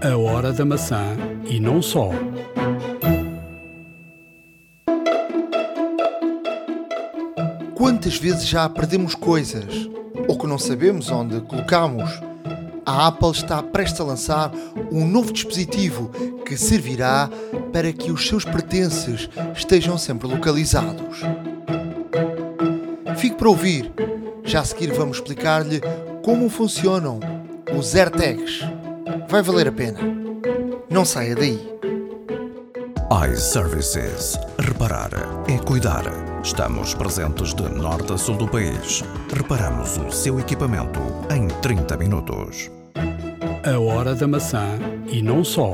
A hora da maçã e não só. Quantas vezes já perdemos coisas ou que não sabemos onde colocamos? A Apple está prestes a lançar um novo dispositivo que servirá para que os seus pertences estejam sempre localizados. Fique para ouvir. Já a seguir vamos explicar-lhe como funcionam os AirTags. Vai valer a pena. Não saia daí. iServices. Reparar é cuidar. Estamos presentes de norte a sul do país. Reparamos o seu equipamento em 30 minutos. A hora da maçã e não só.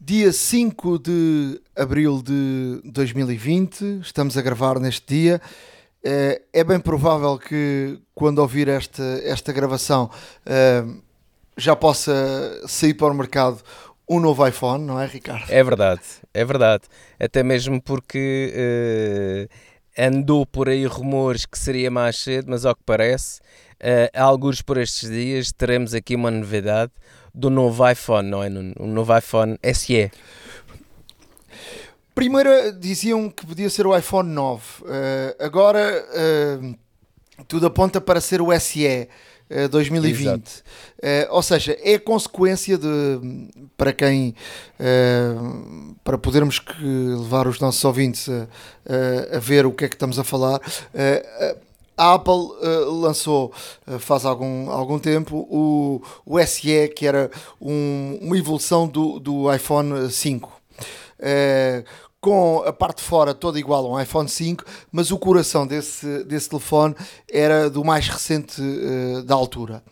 Dia 5 de abril de 2020, estamos a gravar neste dia. Eh, É bem provável que quando ouvir esta, esta gravação eh, já possa sair para o mercado um novo iPhone, não é, Ricardo? É verdade, é verdade. Até mesmo porque eh, andou por aí rumores que seria mais cedo, mas ao que parece, eh, alguns por estes dias teremos aqui uma novidade do novo iPhone, não é? Um novo iPhone SE. Primeiro diziam que podia ser o iPhone 9, eh, agora tudo aponta para ser o SE. Eh, 2020, Exato. Eh, ou seja, é consequência de para quem eh, para podermos que levar os nossos ouvintes a, a- a ver o que é que estamos a falar. eh, a Apple eh, lançou eh, faz algum, algum tempo o, o SE, que era um- uma evolução do, do iPhone 5. Com a parte de fora toda igual a um iPhone 5, mas o coração desse, desse telefone era do mais recente eh, da altura.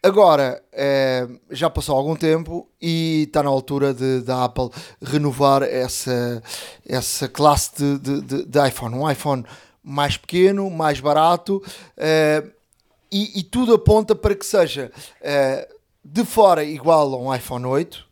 Agora, eh, já passou algum tempo e está na altura de, da Apple renovar essa, essa classe de, de, de- de iPhone. Um iPhone mais pequeno, mais barato eh, e, e tudo aponta para que seja de fora igual a um iPhone 8,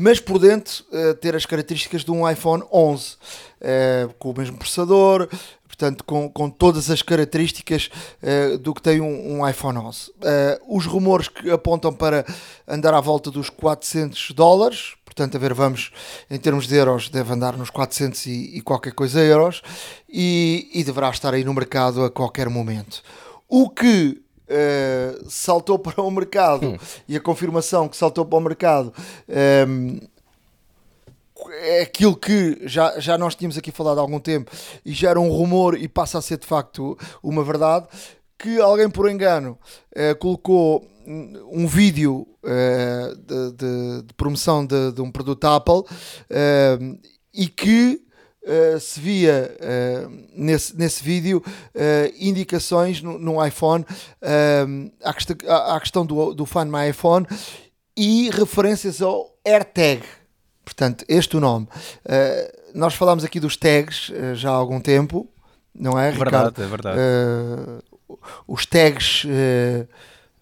mas por dentro eh, ter as características de um iPhone 11, eh, com o mesmo processador, portanto, com, com todas as características eh, do que tem um, um iPhone 11. Eh, os rumores que apontam para andar à volta dos 400 dólares, portanto, a ver, vamos, em termos de euros, deve andar nos 400 e, e qualquer coisa euros, e, e deverá estar aí no mercado a qualquer momento. O que eh, saltou para o mercado. E a confirmação que saltou para o mercado ehm, é aquilo que já, já nós tínhamos aqui falado há algum tempo e já era um rumor e passa a ser de facto uma verdade que alguém por engano eh, colocou um vídeo eh, de, de- de promoção de, de um produto Apple eh, e que eh, se via eh, nesse, nesse vídeo eh, indicações no, no iPhone à, questão, à, questão do, do Find My iPhone e referências ao AirTag. Portanto, este é o nome. Nós falámos aqui dos tags já há algum tempo, não é, Ricardo? Verdade, é verdade. Os tags,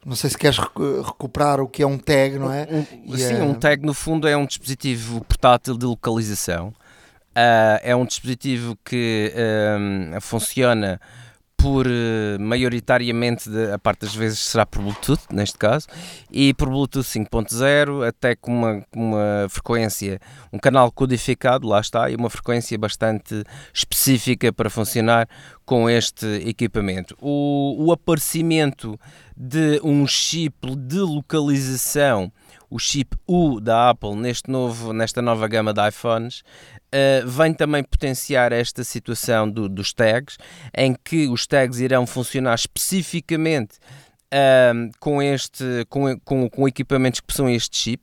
não sei se queres recu- recuperar o que é um tag, não é? Um, sim, eh, um tag no fundo é um dispositivo portátil de localização. Ah, é um dispositivo que ahm, funciona por eh, maioritariamente de- a parte das vezes será por Bluetooth neste caso e por Bluetooth 5.0 até com uma, uma frequência um canal codificado lá está e uma frequência bastante específica para funcionar com este equipamento. O, o aparecimento de um chip de localização o chip U da Apple neste novo, nesta nova gama de iPhones eh, vem também potenciar esta situação do- dos tags, em que os tags irão funcionar especificamente ahm, com, este, com, com, com equipamentos que possuem este chip.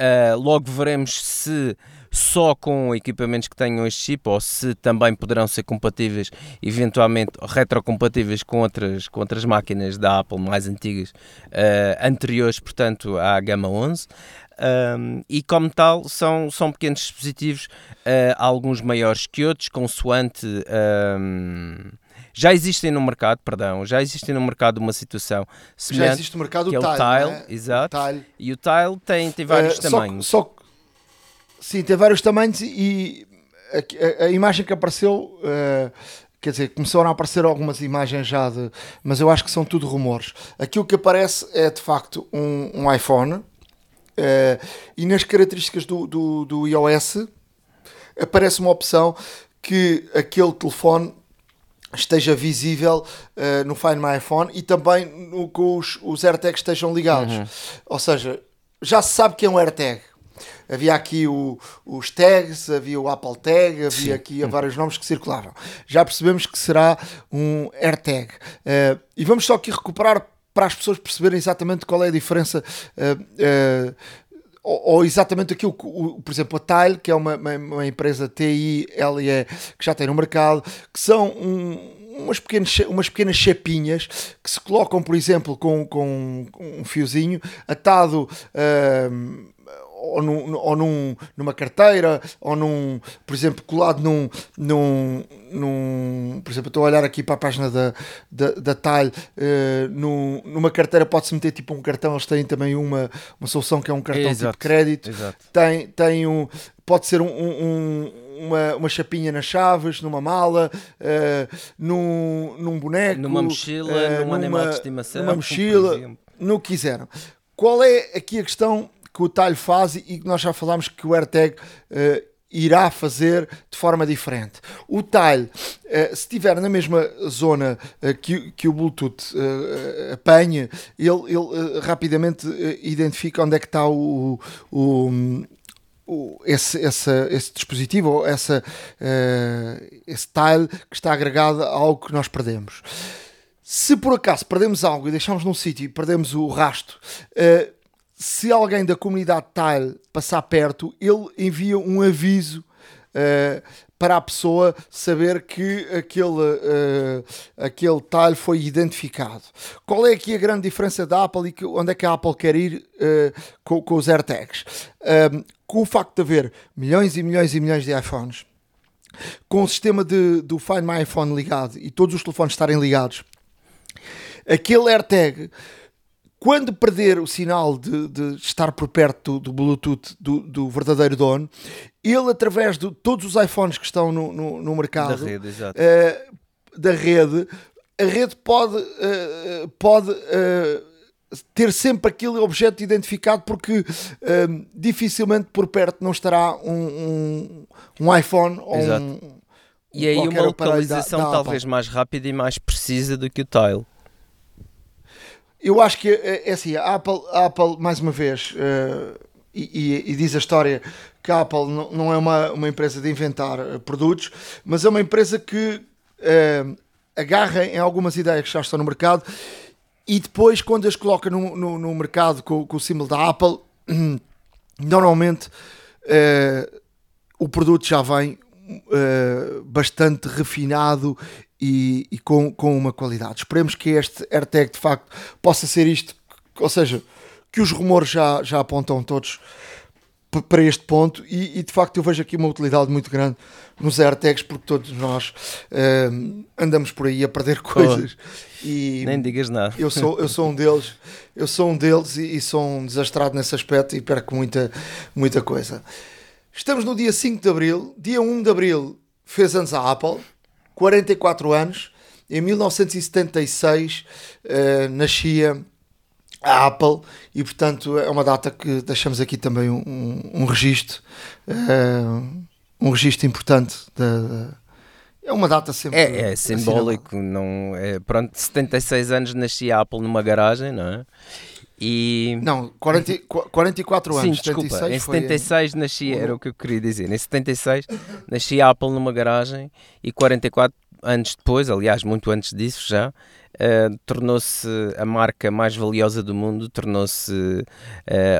Uh, logo veremos se só com equipamentos que tenham este chip ou se também poderão ser compatíveis, eventualmente retrocompatíveis com outras, com outras máquinas da Apple mais antigas, uh, anteriores, portanto, à gama 11. Um, e como tal, são, são pequenos dispositivos, uh, alguns maiores que outros, consoante. um, já existem no mercado, perdão, já existem no mercado uma situação Já semelhante, existe no mercado que é o o Tile, não Tile, é? exato. O Tile. e o Tile tem, tem vários que- tamanhos. Só, sim, tem vários tamanhos e a, a- a imagem que apareceu, eh, quer dizer, começaram a aparecer algumas imagens já de, mas eu acho que são tudo rumores. Aquilo que aparece é de facto um, um iPhone uh, e nas características do, do, do iOS aparece uma opção que aquele telefone esteja visível uh, no Find My iPhone e também no, com os, os AirTags estejam ligados. Uhum. Ou seja, já se sabe que é um AirTag. Havia aqui o, os tags, havia o Apple Tag, havia Sim. aqui vários nomes que circulavam. Já percebemos que será um AirTag. Uh, e vamos só aqui recuperar para as pessoas perceberem exatamente qual é a diferença uh, ou, ou, exatamente aquilo que, o, por exemplo, a Tile, que é uma, uma, uma empresa TI, LE, que já tem no mercado, que são um, umas, pequenas, umas pequenas chapinhas que se colocam, por exemplo, com, com um fiozinho atado. Uh, ou, num, ou num, numa carteira, ou num, por exemplo, colado num, num, num por exemplo, estou a olhar aqui para a página da, da, da Tile, uh, num, numa carteira pode-se meter tipo um cartão, eles têm também uma, uma solução que é um cartão exato, tipo de crédito, exato. Tem, tem um, pode ser um, um, uma, uma chapinha nas chaves, numa mala, uh, num, num boneco, numa mochila, uh, num numa, animal de estimação, numa mochila, no que quiseram. Qual é aqui a questão que o talho faz e que nós já falámos que o AirTag uh, irá fazer de forma diferente. O talho, uh, se estiver na mesma zona uh, que, que o Bluetooth uh, apanha, ele, ele rapidamente identifica onde é que está o, o, esse, esse, esse, dispositivo ou essa, esse tile que está agregado a algo que nós perdemos. Se por acaso perdemos algo e deixamos num sítio e perdemos o rasto, se alguém da comunidade Tile passar perto, ele envia um aviso uh, para a pessoa saber que aquele, uh, aquele Tile foi identificado. Qual é aqui a grande diferença da Apple e que, onde é que a Apple quer ir uh, com, com, os AirTags? Um, com o facto de haver milhões e milhões e milhões de iPhones, com o sistema de, do Find My iPhone ligado e todos os telefones estarem ligados, aquele AirTag quando perder o sinal de, de estar por perto do, do Bluetooth do, do, verdadeiro dono, ele, através de todos os iPhones que estão no, no, no mercado, da rede, uh, da rede, a rede pode, uh, pode uh, ter sempre aquele objeto identificado, porque dificilmente por perto não estará um, um, um iPhone ou Exato. um. E aí uma localização da, da talvez mais rápida e mais precisa do que o Tile. Eu acho que é, é assim, a Apple, a Apple mais uma vez, uh, e, e, diz a história que a Apple não, é uma, uma empresa de inventar uh, produtos, mas é uma empresa que uh, agarra em algumas ideias que já estão no mercado e depois, quando as coloca no, no, no mercado com, com, o símbolo da Apple, normalmente o produto já vem bastante refinado e, e, com, com uma qualidade. Esperemos que este AirTag de facto possa ser isto, ou seja, que os rumores já, já apontam todos para este ponto e, e, de facto eu vejo aqui uma utilidade muito grande nos AirTags porque todos nós uh, andamos por aí a perder coisas oh, e nem digas nada. eu sou, eu sou um deles eu sou um deles e, e, sou um desastrado nesse aspecto e perco muita, muita coisa. Estamos no dia 5 de Abril dia 1 de Abril fez anos a Apple 44 anos, em 1976 uh, nascia a Apple e portanto é uma data que deixamos aqui também um, um, um registro uh, um registro importante da, da, é uma data sempre é, é simbólico não é pronto 76 anos nascia a Apple numa garagem não é e... Não, 40, 44 anos. Sim, desculpa, em 76 nasci, era o que eu queria dizer. Em 76 nasci a Apple numa garagem e 44 anos depois, aliás, muito antes disso já, uh, tornou-se a marca mais valiosa do mundo, tornou-se uh,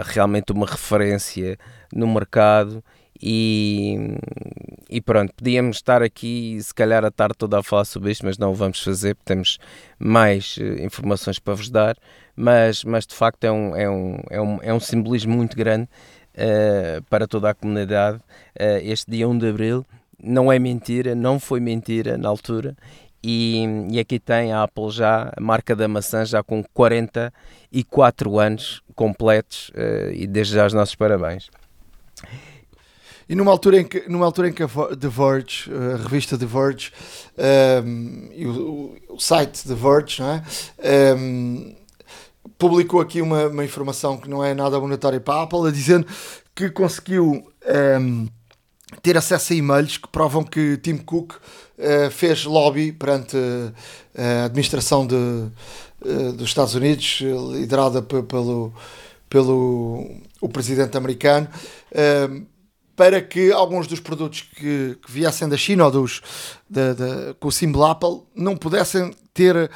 realmente uma referência no mercado e, e, pronto, podíamos estar aqui se calhar a tarde toda a falar sobre isto, mas não o vamos fazer, porque temos mais uh, informações para vos dar, mas, mas de facto é um, é um, é um, é um simbolismo muito grande uh, para toda a comunidade uh, este dia 1 de Abril. Não é mentira, não foi mentira na altura, e, e, aqui tem a Apple já, a marca da maçã, já com 44 anos completos, e desde já os nossos parabéns. e numa altura em que, numa altura em que a The Verge, a revista The Verge um, e o, o, site The Verge, não é? Um, publicou aqui uma, uma, informação que não é nada monetária para a Apple, dizendo que conseguiu um, ter acesso a e-mails que provam que Tim Cook uh, fez lobby perante uh, a administração de, uh, dos Estados Unidos, liderada pelo, pelo o presidente americano, para que alguns dos produtos que, que viessem da China ou dos, da, da, com o símbolo Apple não pudessem ter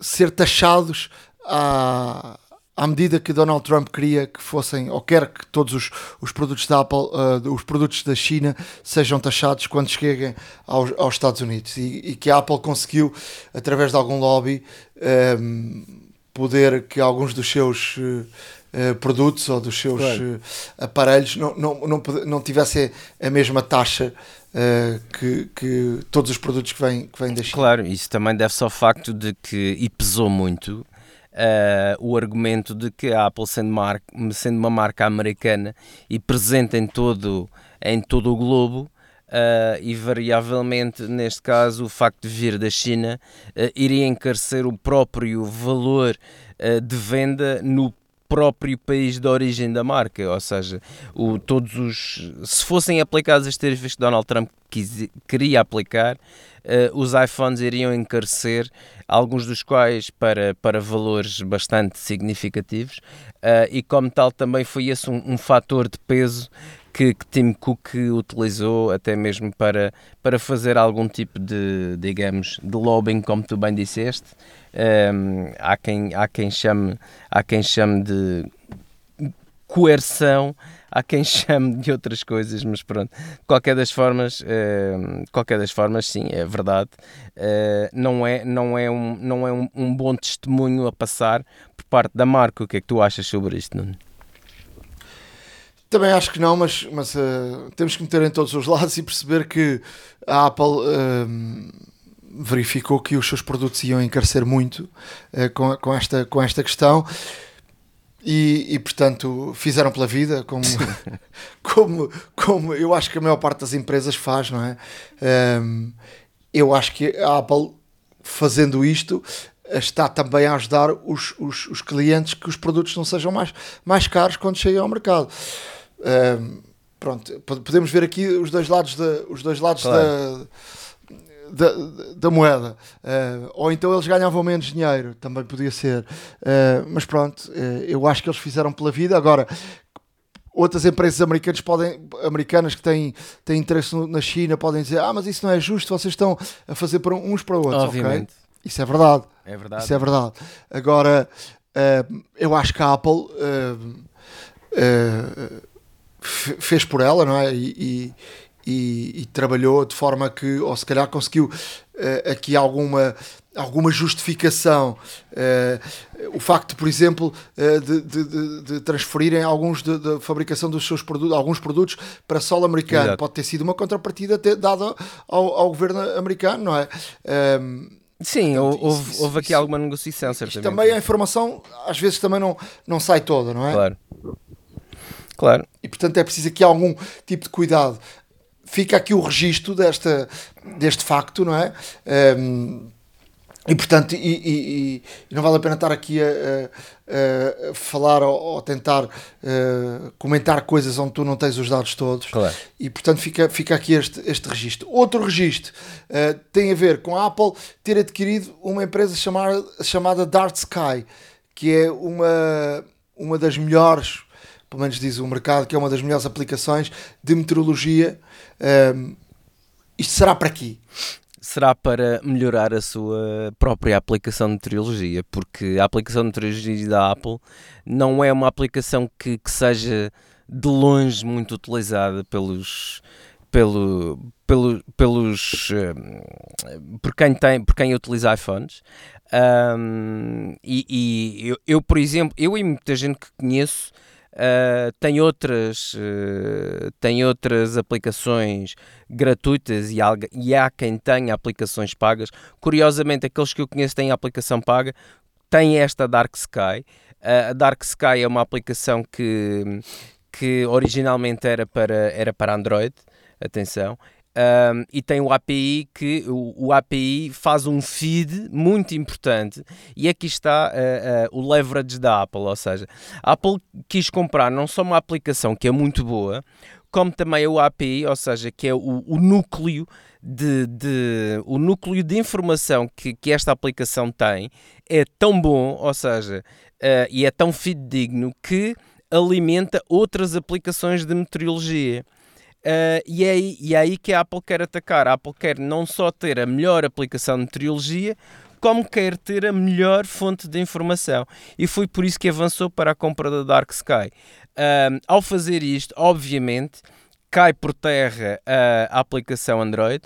ser taxados à, à medida que Donald Trump queria que fossem, ou quer que todos os, os produtos da Apple, uh, os produtos da China, sejam taxados quando cheguem aos, aos Estados Unidos. E, e, que a Apple conseguiu, através de algum lobby, um, ehm, poder que alguns dos seus uh, produtos ou dos seus claro. aparelhos não, não, não, não tivessem a mesma taxa Uh, que, que, todos os produtos que vêm, que vêm da China. Claro, isso também deve-se ao facto de que, e pesou muito, uh, o argumento de que a Apple, sendo, mar, sendo uma marca americana e presente em todo, em todo o globo, uh, e variavelmente, neste caso, o facto de vir da China iria encarecer o próprio valor de venda no próprio país de origem da marca, ou seja, o, todos os se fossem aplicados as tarifas que Donald Trump quis, queria aplicar, uh, os iPhones iriam encarecer, alguns dos quais para, para valores bastante significativos, uh, e como tal também foi esse um, um fator de peso que, que, Tim Cook utilizou até mesmo para, para fazer algum tipo de, digamos, de lobbying, como tu bem disseste. Um, ehm, há, quem, há, quem chame, há quem chame de coerção, há quem chame de outras coisas, mas pronto, qualquer das formas, uh, qualquer das formas, sim, é verdade, uh, não é, não é, um, não é um, um, bom testemunho a passar por parte da marca. O que é que tu achas sobre isto, Nuno? Também acho que não, mas, mas uh, temos que meter em todos os lados e perceber que a Apple verificou que os seus produtos iam encarecer muito com, com, esta, com esta questão e, e, portanto fizeram pela vida como, como, como eu acho que a maior parte das empresas faz, não é? Um, eu acho que a Apple fazendo isto está também a ajudar os, os, os, clientes que os produtos não sejam mais, mais caros quando chegam ao mercado. Um, pronto, podemos ver aqui os dois lados da, os dois lados claro. da da, da moeda. Uh, ou então eles ganhavam menos dinheiro, também podia ser. Uh, mas pronto, uh, eu acho que eles fizeram pela vida. Agora, outras empresas americanas, podem, americanas que têm, têm interesse na China podem dizer: Ah, mas isso não é justo, vocês estão a fazer para uns para outros. Obviamente. Okay? Isso é verdade. É verdade. Isso é verdade. Agora, eu acho que a Apple. fez por ela, não é? E, e e, e, trabalhou de forma que, ou se calhar conseguiu uh, aqui alguma, alguma justificação. Uh, o facto, por exemplo, uh, de, de, de, transferirem alguns da fabricação dos seus produtos, alguns produtos para solo americano, Exato. pode ter sido uma contrapartida dada ao, ao, governo americano, não é? Um, ehm, Sim, portanto, houve, isso, houve aqui isso, alguma negociação, certamente. Também a informação às vezes também não, não sai toda, não é? Claro. Claro. E portanto é preciso aqui algum tipo de cuidado fica aqui o registro desta, deste facto, não é? Um, e portanto, e, e, e, não vale a pena estar aqui a, a, a falar ou, ou tentar uh, comentar coisas onde tu não tens os dados todos. Claro. E portanto fica, fica aqui este, este registro. Outro registro uh, tem a ver com a Apple ter adquirido uma empresa chamada, chamada Dark Sky, que é uma, uma das melhores pelo menos diz o mercado, que é uma das melhores aplicações de meteorologia. Um, isto será para quê? Será para melhorar a sua própria aplicação de meteorologia, porque a aplicação de meteorologia da Apple não é uma aplicação que, que seja de longe muito utilizada pelos, pelo, pelo, pelos por quem tem por quem utiliza iPhones um, e, e eu, eu, por exemplo eu e muita gente que conheço Uh, tem outras uh, tem outras aplicações gratuitas e, e, há quem tenha aplicações pagas. Curiosamente aqueles que eu conheço têm a aplicação paga têm esta Dark Sky. Uh, a Dark Sky é uma aplicação que que originalmente era para, era para Android, atenção, um, e tem o API que o, o, API faz um feed muito importante e aqui está uh, uh, o leverage da Apple, ou seja, a Apple quis comprar não só uma aplicação que é muito boa, como também o API, ou seja, que é o, o núcleo de, de, o núcleo de informação que, que esta aplicação tem é tão bom, ou seja, uh, e é tão fidedigno que alimenta outras aplicações de meteorologia. Uh, e, é aí, e é aí que a Apple quer atacar. A Apple quer não só ter a melhor aplicação de meteorologia, como quer ter a melhor fonte de informação. E foi por isso que avançou para a compra da Dark Sky. Uh, ao fazer isto, obviamente, cai por terra a aplicação Android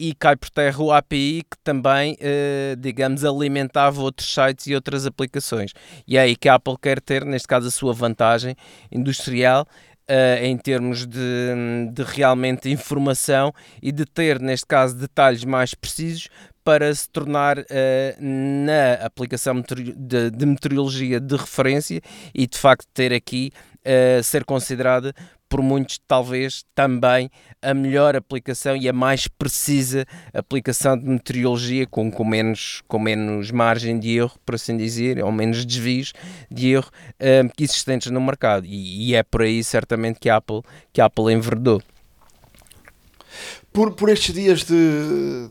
e cai por terra o API que também, uh, digamos, alimentava outros sites e outras aplicações. E é aí que a Apple quer ter, neste caso, a sua vantagem industrial uh, em termos de, de realmente informação e de ter, neste caso, detalhes mais precisos para se tornar uh, na aplicação de, de, meteorologia de referência e de facto ter aqui ser considerada por muitos talvez também a melhor aplicação e a mais precisa aplicação de meteorologia com, com, menos, com menos margem de erro, por assim dizer, ou menos desvios de erro um, existentes no mercado. E, e, é por aí certamente que a Apple, que a Apple enverdou. Por, por estes dias de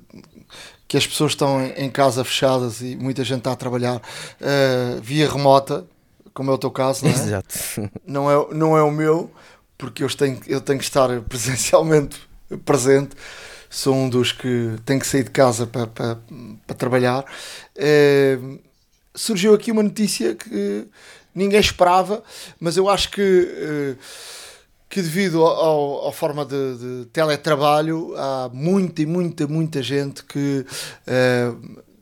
que as pessoas estão em casa fechadas e muita gente está a trabalhar uh, via remota, como é o teu caso, não é? Exato. Não é, não é o meu porque eu tenho, eu tenho que estar presencialmente presente. Sou um dos que tem que sair de casa para, para, para trabalhar. É, surgiu aqui uma notícia que ninguém esperava, mas eu acho que, eh, que devido à forma de, de, teletrabalho, há muita e muita, muita gente que é,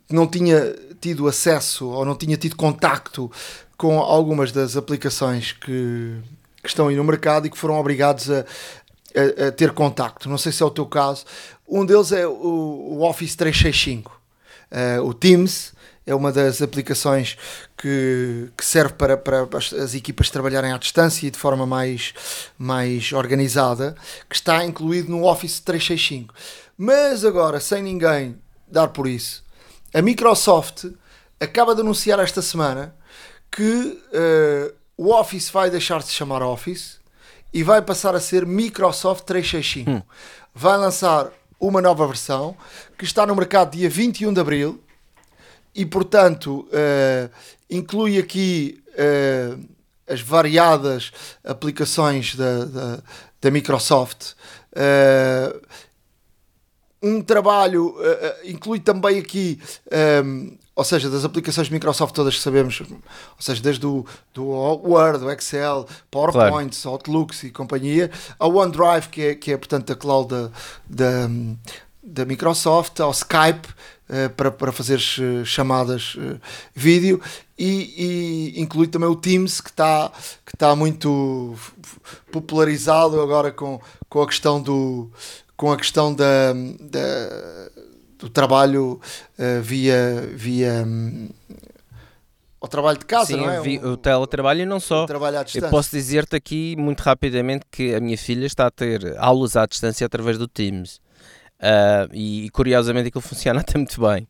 não tinha tido acesso ou não tinha tido contacto com algumas das aplicações que, que estão aí no mercado e que foram obrigados a, a, a ter contacto. Não sei se é o teu caso. Um deles é o, o Office 365. Uh, eh, o Teams é uma das aplicações que, que serve para, para as, as, equipas trabalharem à distância e de forma mais, mais organizada, que está incluído no Office 365. Mas agora, sem ninguém dar por isso, a Microsoft acaba de anunciar esta semana que uh, o Office vai deixar de se chamar Office e vai passar a ser Microsoft 365. Hum. Vai lançar uma nova versão que está no mercado dia 21 de abril e, portanto, uh, inclui aqui uh, as variadas aplicações da, da, da Microsoft. Uh, um trabalho inclui também aqui um, ou seja, das aplicações Microsoft todas que sabemos, ou seja, desde o do Word, o Excel, PowerPoint, claro. Outlooks e companhia, a OneDrive, que é, que é portanto a cloud da, da, da Microsoft, ao Skype, uh, para, para fazer chamadas uh, vídeo, e, e, inclui também o Teams, que está que tá muito popularizado agora com, com a questão do com a questão da, da do trabalho uh, via, via um, ao trabalho de casa, Sim, não é? Vi, o teletrabalho e não só. trabalho à distância. Eu posso dizer-te aqui muito rapidamente que a minha filha está a ter aulas à distância através do Teams. Uh, e curiosamente aquilo funciona até muito bem,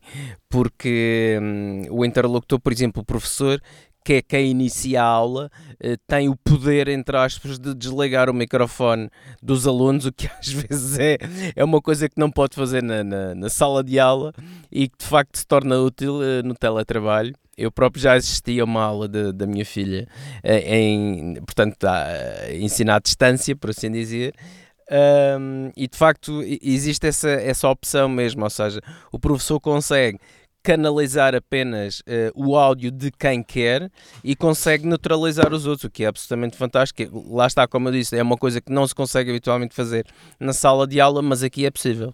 porque um, o interlocutor, por exemplo, o professor, que é quem inicia a aula, eh, tem o poder, entre aspas, de desligar o microfone dos alunos, o que às vezes é, é uma coisa que não pode fazer na, na, na sala de aula e que de facto se torna útil uh, no teletrabalho. Eu próprio já assisti a uma aula de, da minha filha uh, em, portanto, a, ensinar à distância, por assim dizer. Um, e de facto existe essa, essa opção mesmo, ou seja, o professor consegue canalizar apenas uh, o áudio de quem quer e consegue neutralizar os outros, o que é absolutamente fantástico. Lá está, como eu disse, é uma coisa que não se consegue habitualmente fazer na sala de aula, mas aqui é possível.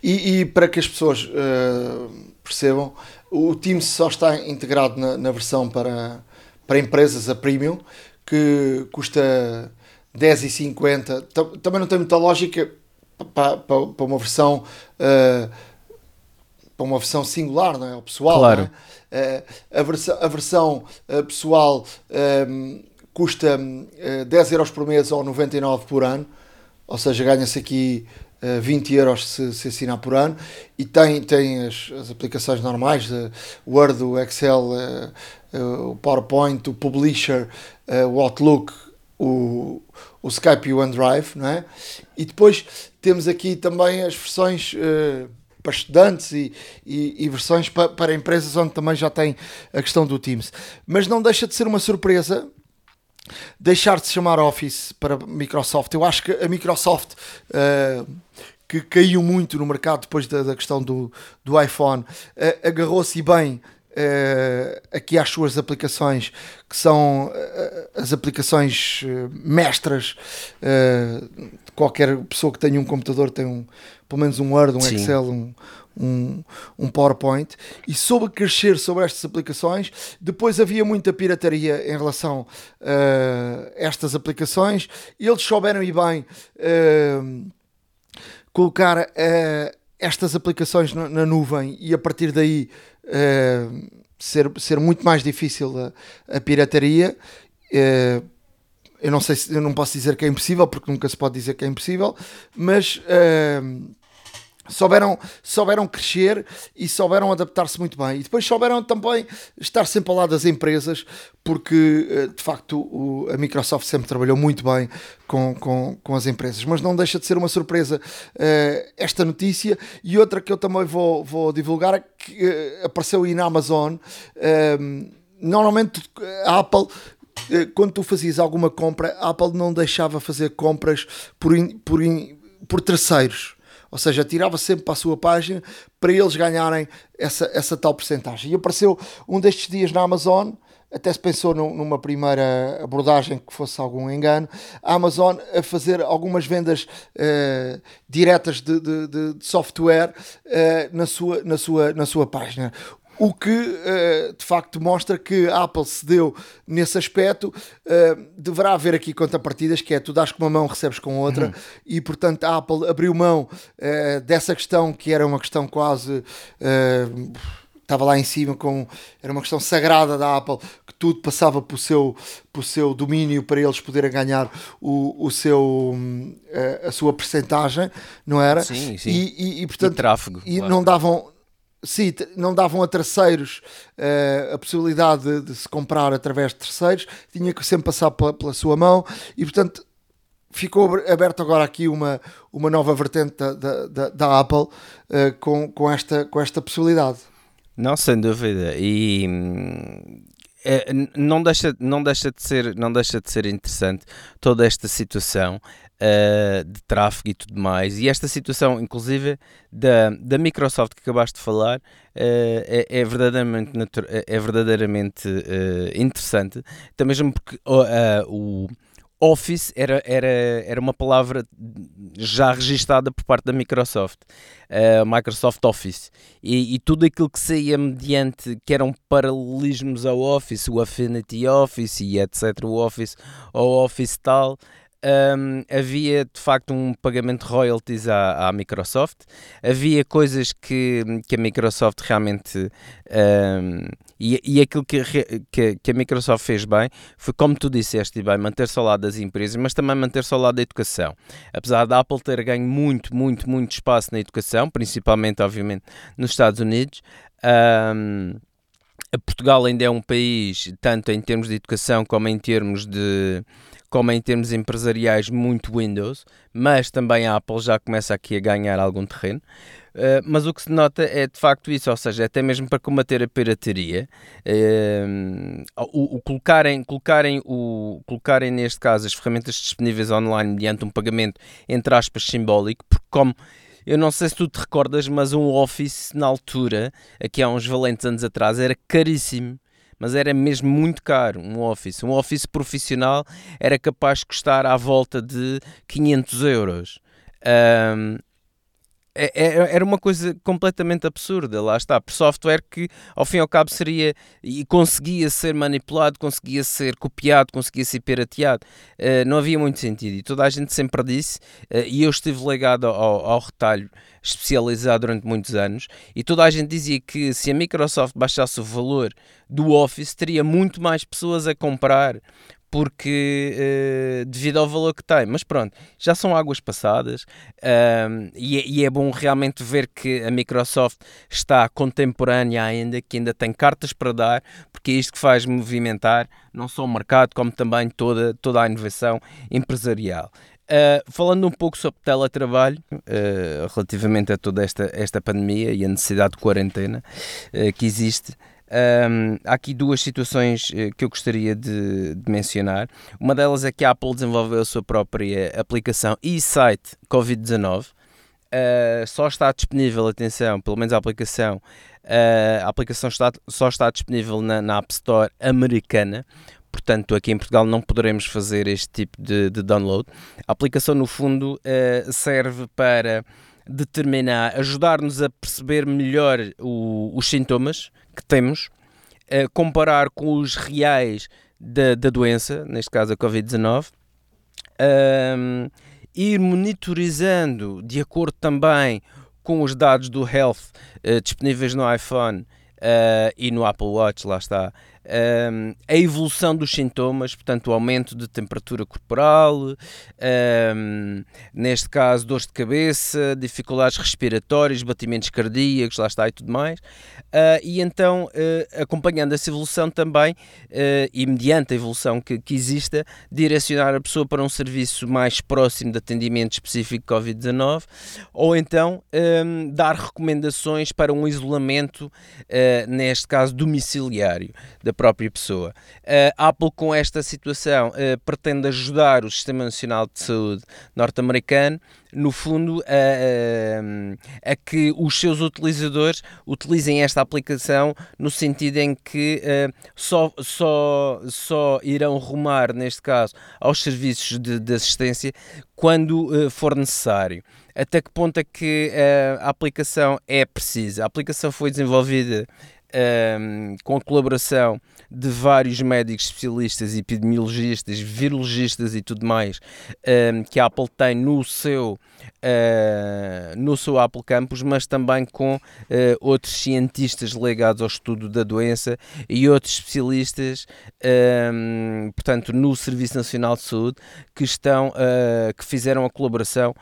E, e para que as pessoas uh, percebam, o Teams só está integrado na, na, versão para, para empresas a premium, que custa 10,50. Também não tem muita lógica para, para, para uma versão. Uh, para uma versão singular, não é? O pessoal, claro. É? A versão, a versão uh, pessoal um, ehm, custa uh, 10 euros por mês ou 99 por ano, ou seja, ganha-se aqui uh, 20 euros se, se assinar por ano, e tem, tem as, as aplicações normais, de Word, o Excel, uh, uh, o PowerPoint, o Publisher, o Outlook, o, o Skype e o OneDrive, não é? E depois temos aqui também as versões para estudantes e, e, e versões para, para empresas onde também já tem a questão do Teams. Mas não deixa de ser uma surpresa deixar de chamar Office para Microsoft. Eu acho que a Microsoft, uh, que caiu muito no mercado depois da, da questão do, do iPhone, uh, agarrou-se bem Uh, aqui às suas aplicações, que são uh, as aplicações uh, mestras. qualquer pessoa que tenha um computador tem um, pelo menos um Word, um Sim. Excel, um, um, um, PowerPoint e soube crescer sobre estas aplicações. Depois havia muita pirataria em relação a estas aplicações. Eles souberam e bem colocar estas aplicações na, na, nuvem e a partir daí uh, ser, ser muito mais difícil a, a pirataria. Eu não sei se eu não posso dizer que é impossível, porque nunca se pode dizer que é impossível, mas uh, souberam, souberam crescer e souberam adaptar-se muito bem. E depois souberam também estar sempre ao lado das empresas, porque eh, de facto a Microsoft sempre trabalhou muito bem com, com, com as empresas. Mas não deixa de ser uma surpresa uh, esta notícia. E outra que eu também vou, vou divulgar é que uh, apareceu aí na Amazon. Uh, normalmente a Apple quando tu fazias alguma compra, a Apple não deixava fazer compras por, in, por, in, por terceiros ou seja, tirava sempre para a sua página para eles ganharem essa, essa tal porcentagem. E apareceu um destes dias na Amazon, até se pensou numa primeira abordagem que fosse algum engano, a Amazon a fazer algumas vendas uh, diretas de, de, de software uh, na, sua, na, sua, na sua página. O que uh, de facto mostra que a Apple cedeu nesse aspecto. Uh, deverá haver aqui contrapartidas, que é tu dás com uma mão, recebes com outra, uhum. e portanto a Apple abriu mão uh, dessa questão que era uma questão quase. Estava lá em cima com. Era uma questão sagrada da Apple, que tudo passava por seu, por seu domínio para eles poderem ganhar o, o seu, a sua percentagem, não era? Sim, sim. E, e, e portanto. E tráfego. E claro. não davam sim, não davam a terceiros uh, a possibilidade de, de, se comprar através de terceiros, tinha que sempre passar pela, pela sua mão e, portanto, ficou aberto agora aqui uma, uma nova vertente da, da, da Apple uh, com, com, esta, com esta possibilidade. Não, sem dúvida. E é, não, deixa, não, deixa de ser, não deixa de ser interessante toda esta situação uh, de tráfego e tudo mais. E esta situação, inclusive, da, da Microsoft que acabaste de falar, uh, é, é, verdadeiramente, é verdadeiramente uh, interessante, até mesmo porque o Office era, era, era uma palavra já registada por parte da Microsoft, uh, Microsoft Office, e, e, tudo aquilo que saía mediante, que eram paralelismos ao Office, o Affinity Office e etc, o Office ou Office tal, um, havia de facto um pagamento de royalties à, à, Microsoft, havia coisas que, que a Microsoft realmente um, e, e aquilo que, que, que, a Microsoft fez bem foi, como tu disseste bem, manter-se ao lado das empresas, mas também manter-se ao lado da educação. Apesar da Apple ter ganho muito, muito, muito espaço na educação, principalmente, obviamente, nos Estados Unidos. Um, Portugal ainda é um país, tanto em termos de educação como em termos de, como em termos empresariais, muito Windows, mas também a Apple já começa aqui a ganhar algum terreno. Uh, mas o que se nota é de facto isso, ou seja, até mesmo para combater a pirataria, uh, o, o, colocarem, colocarem, o, colocarem neste caso as ferramentas disponíveis online mediante um pagamento entre aspas simbólico, porque como eu não sei se tu te recordas, mas um Office na altura, aqui há uns valentes anos atrás, era caríssimo mas era mesmo muito caro um Office. Um Office profissional era capaz de custar à volta de 500 euros. Um, era uma coisa completamente absurda, lá está, por software que ao fim e ao cabo seria e conseguia ser manipulado, conseguia ser copiado, conseguia ser pirateado, uh, não havia muito sentido. E toda a gente sempre disse, uh, e eu estive ligado ao, ao retalho especializado durante muitos anos, e toda a gente dizia que se a Microsoft baixasse o valor do Office, teria muito mais pessoas a comprar porque uh, devido ao valor que tem. Mas pronto, já são águas passadas uh, e, é, e, é bom realmente ver que a Microsoft está contemporânea ainda, que ainda tem cartas para dar, porque é isto que faz movimentar não só o mercado, como também toda, toda a inovação empresarial. Uh, falando um pouco sobre teletrabalho, uh, relativamente a toda esta, esta pandemia e a necessidade de quarentena uh, que existe, um, há aqui duas situações que eu gostaria de, de, mencionar. Uma delas é que a Apple desenvolveu a sua própria aplicação eSight Covid-19. só está disponível, atenção, pelo menos a aplicação, a aplicação está, só está disponível na, na App Store americana, portanto aqui em Portugal não poderemos fazer este tipo de, de download. A aplicação no fundo uh, serve para determinar, ajudar-nos a perceber melhor o, os sintomas que temos, comparar com os reais da, da doença, neste caso a Covid-19, um, ir monitorizando de acordo também com os dados do Health uh, disponíveis no iPhone uh, e no Apple Watch, lá está, um, a evolução dos sintomas, portanto, o aumento de temperatura corporal, um, neste caso, dores de cabeça, dificuldades respiratórias, batimentos cardíacos, lá está e tudo mais. Uh, e então, uh, acompanhando essa evolução também, uh, e mediante a evolução que, que exista, direcionar a pessoa para um serviço mais próximo de atendimento específico Covid-19, ou então um, dar recomendações para um isolamento, neste caso domiciliário, da própria pessoa. A Apple, com esta situação, pretende ajudar o Sistema Nacional de Saúde norte-americano no fundo, a, a, que os seus utilizadores utilizem esta aplicação no sentido em que uh, só, só, só irão rumar, neste caso, aos serviços de, de assistência quando uh, for necessário. Até que ponto é que a aplicação é precisa? A aplicação foi desenvolvida com a colaboração de vários médicos especialistas, epidemiologistas, virologistas e tudo mais que a Apple tem no seu, uh, no seu Apple Campus, mas também com uh, outros cientistas ligados ao estudo da doença e outros especialistas, portanto, no Serviço Nacional de Saúde, que estão, uh, que fizeram a colaboração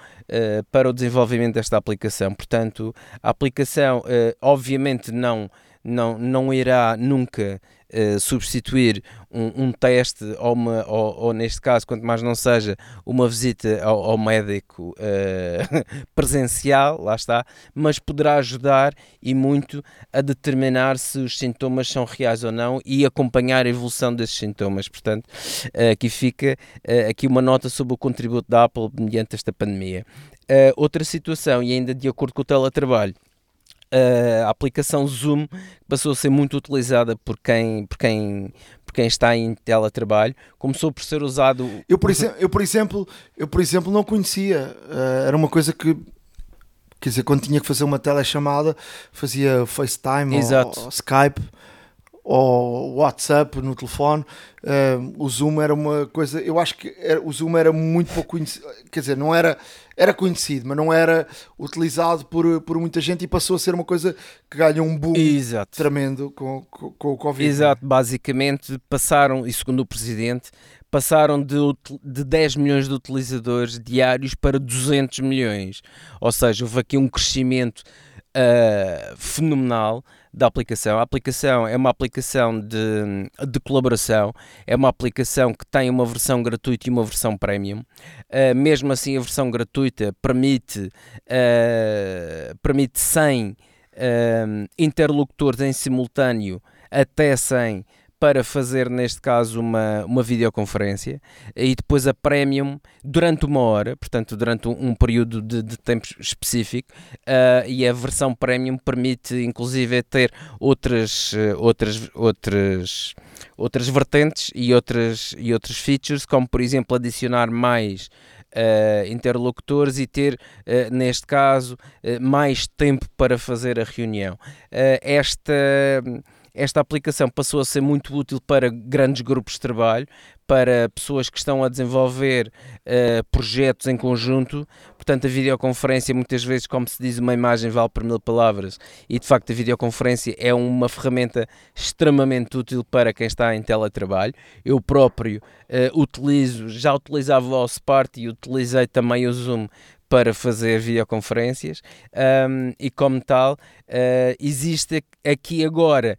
para o desenvolvimento desta aplicação. Portanto, a aplicação, obviamente, não não, não irá nunca uh, substituir um, um, teste ou, uma, ou, ou, neste caso, quanto mais não seja, uma visita ao, ao médico uh, presencial, lá está, mas poderá ajudar e muito a determinar se os sintomas são reais ou não e acompanhar a evolução desses sintomas. Portanto, uh, aqui fica aqui uma nota sobre o contributo da Apple mediante esta pandemia. outra situação, e ainda de acordo com o teletrabalho, a aplicação Zoom passou a ser muito utilizada por quem, por quem, por quem está em teletrabalho, começou por ser usado. Eu, por, exemplo, eu, por exemplo, eu, por exemplo não conhecia, uh, era uma coisa que. Quer dizer, quando tinha que fazer uma telechamada, fazia FaceTime ou, ou Skype ou WhatsApp no telefone, uh, o Zoom era uma coisa, eu acho que era, o Zoom era muito pouco conhecido, quer dizer, não era, era conhecido, mas não era utilizado por, por muita gente e passou a ser uma coisa que ganhou um boom Exato. tremendo com, com, com o Covid. Exato, basicamente passaram, e segundo o Presidente, passaram de, de 10 milhões de utilizadores diários para 200 milhões, ou seja, houve aqui um crescimento uh, fenomenal da aplicação. A aplicação é uma aplicação de, de colaboração, é uma aplicação que tem uma versão gratuita e uma versão premium. Uh, mesmo assim, a versão gratuita permite, uh, permite 100 uh, interlocutores em simultâneo até 100 para fazer, neste caso, uma, uma videoconferência e depois a Premium durante uma hora, portanto, durante um, um período de, de, tempo específico. Uh, e a versão Premium permite, inclusive, ter outras, uh, outras, outras, outras vertentes e, outras, e outros features, como, por exemplo, adicionar mais. Uh, interlocutores e ter, uh, neste caso, uh, mais tempo para fazer a reunião. esta esta aplicação passou a ser muito útil para grandes grupos de trabalho, para pessoas que estão a desenvolver uh, projetos em conjunto. Portanto, a videoconferência, muitas vezes, como se diz, uma imagem vale por mil palavras, e de facto a videoconferência é uma ferramenta extremamente útil para quem está em teletrabalho. Eu próprio uh, utilizo, já utilizava o Allspart e utilizei também o Zoom para fazer videoconferências um, e como tal uh, existe aqui agora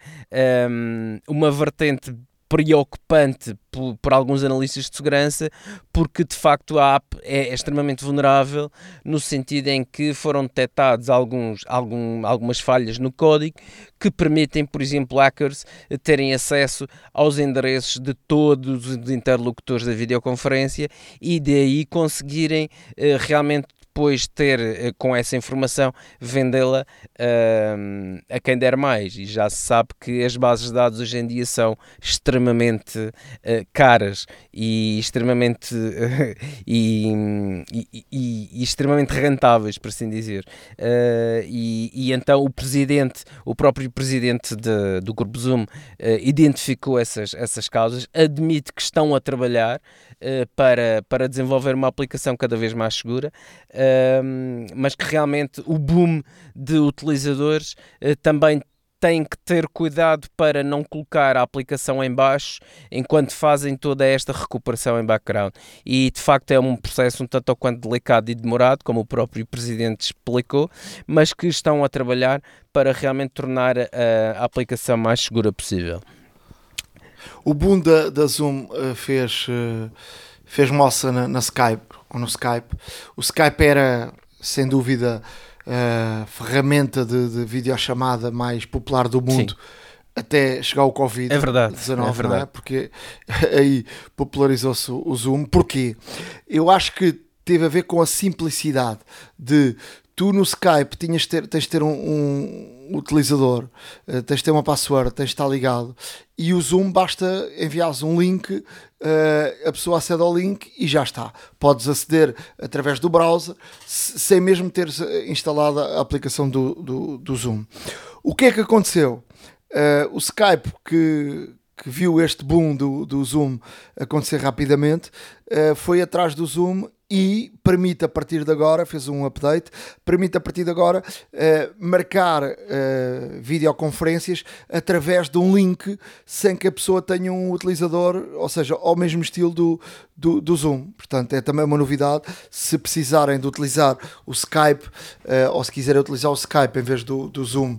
um, uma vertente preocupante por, por, alguns analistas de segurança, porque de facto a app é extremamente vulnerável no sentido em que foram detectados alguns, algum, algumas falhas no código que permitem, por exemplo, hackers terem acesso aos endereços de todos os interlocutores da videoconferência e daí conseguirem uh, realmente depois ter eh, com essa informação vendê-la uh, a quem der mais. E já se sabe que as bases de dados hoje em dia são extremamente uh, caras e extremamente uh, e, e, e, e, extremamente rentáveis por assim dizer. E, então o presidente o próprio presidente de, do grupo Zoom identificou essas, essas causas admite que estão a trabalhar para, para desenvolver uma aplicação cada vez mais segura mas que realmente o boom de utilizadores uh, também tem que ter cuidado para não colocar a aplicação em baixo enquanto fazem toda esta recuperação em background. E de facto é um processo um tanto ou quanto delicado e demorado, como o próprio Presidente explicou, mas que estão a trabalhar para realmente tornar a, a aplicação mais segura possível. O boom da, da Zoom uh, fez, uh, fez moça na, na Skype ou no Skype. O Skype era, sem dúvida, a ferramenta de, de videochamada mais popular do mundo. Sim. Até chegar o Covid-19, é verdade, é verdade. É? Porque aí popularizou-se o Zoom. Porquê? Eu acho que teve a ver com a simplicidade de tu no Skype tinhas ter, tens de ter um, um utilizador, uh, tens de ter uma password, tens de estar ligado e o Zoom basta enviares um link, uh, a pessoa acede ao link e já está. Podes aceder através do browser sem mesmo teres eh, instalado a aplicação do, do, do Zoom. O que é que aconteceu? O Skype que, que viu este boom do, do Zoom acontecer rapidamente, foi atrás do Zoom e permite a partir de agora, fez um update, permite a partir de agora uh, marcar uh, videoconferências através de um link sem que a pessoa tenha um utilizador, ou seja, ao mesmo estilo do, do, do Zoom. Portanto, é também uma novidade. Se precisarem de utilizar o Skype uh, ou se quiserem utilizar o Skype em vez do, do Zoom,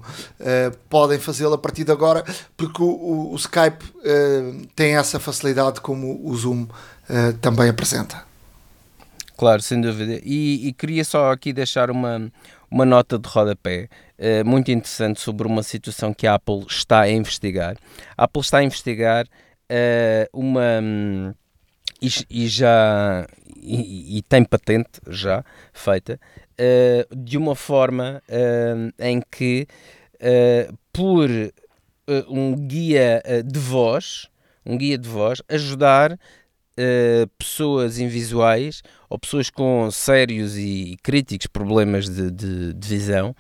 podem fazê-lo a partir de agora, porque o, o, o Skype tem essa facilidade como o Zoom também apresenta. Claro, sem dúvida. E, e, queria só aqui deixar uma, uma nota de rodapé uh, muito interessante sobre uma situação que a Apple está a investigar. A Apple está a investigar uh, uma. Um, e, e, já. E, e, tem patente já feita, uh, de uma forma em que, por um guia de voz, um guia de voz, ajudar uh, pessoas invisuais ou pessoas com sérios e críticos problemas de, de, de visão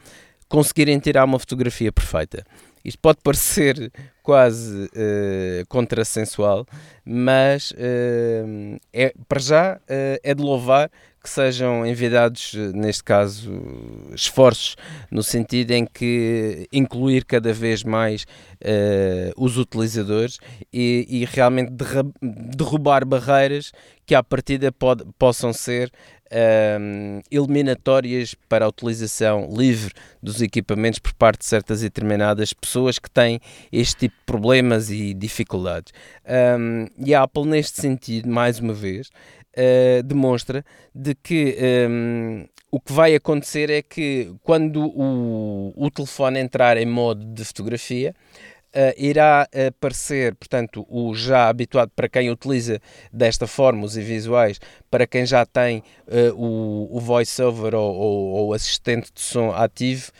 conseguirem tirar uma fotografia perfeita. Isto pode parecer quase uh, contrassensual, mas uh, é, para já uh, é de louvar que sejam enviados, neste caso, esforços no sentido em que incluir cada vez mais os utilizadores e, e realmente derrubar barreiras que à partida pode, possam ser um, eliminatórias para a utilização livre dos equipamentos por parte de certas e determinadas pessoas que têm este tipo de problemas e dificuldades. Um, e a Apple, neste sentido, mais uma vez, uh, demonstra de que um, o que vai acontecer é que quando o, o telefone entrar em modo de fotografia, Uh, irá aparecer, portanto, o já habituado para quem utiliza desta forma os visuais, para quem já tem uh, o, o voiceover ou, ou, ou, assistente de som ativo.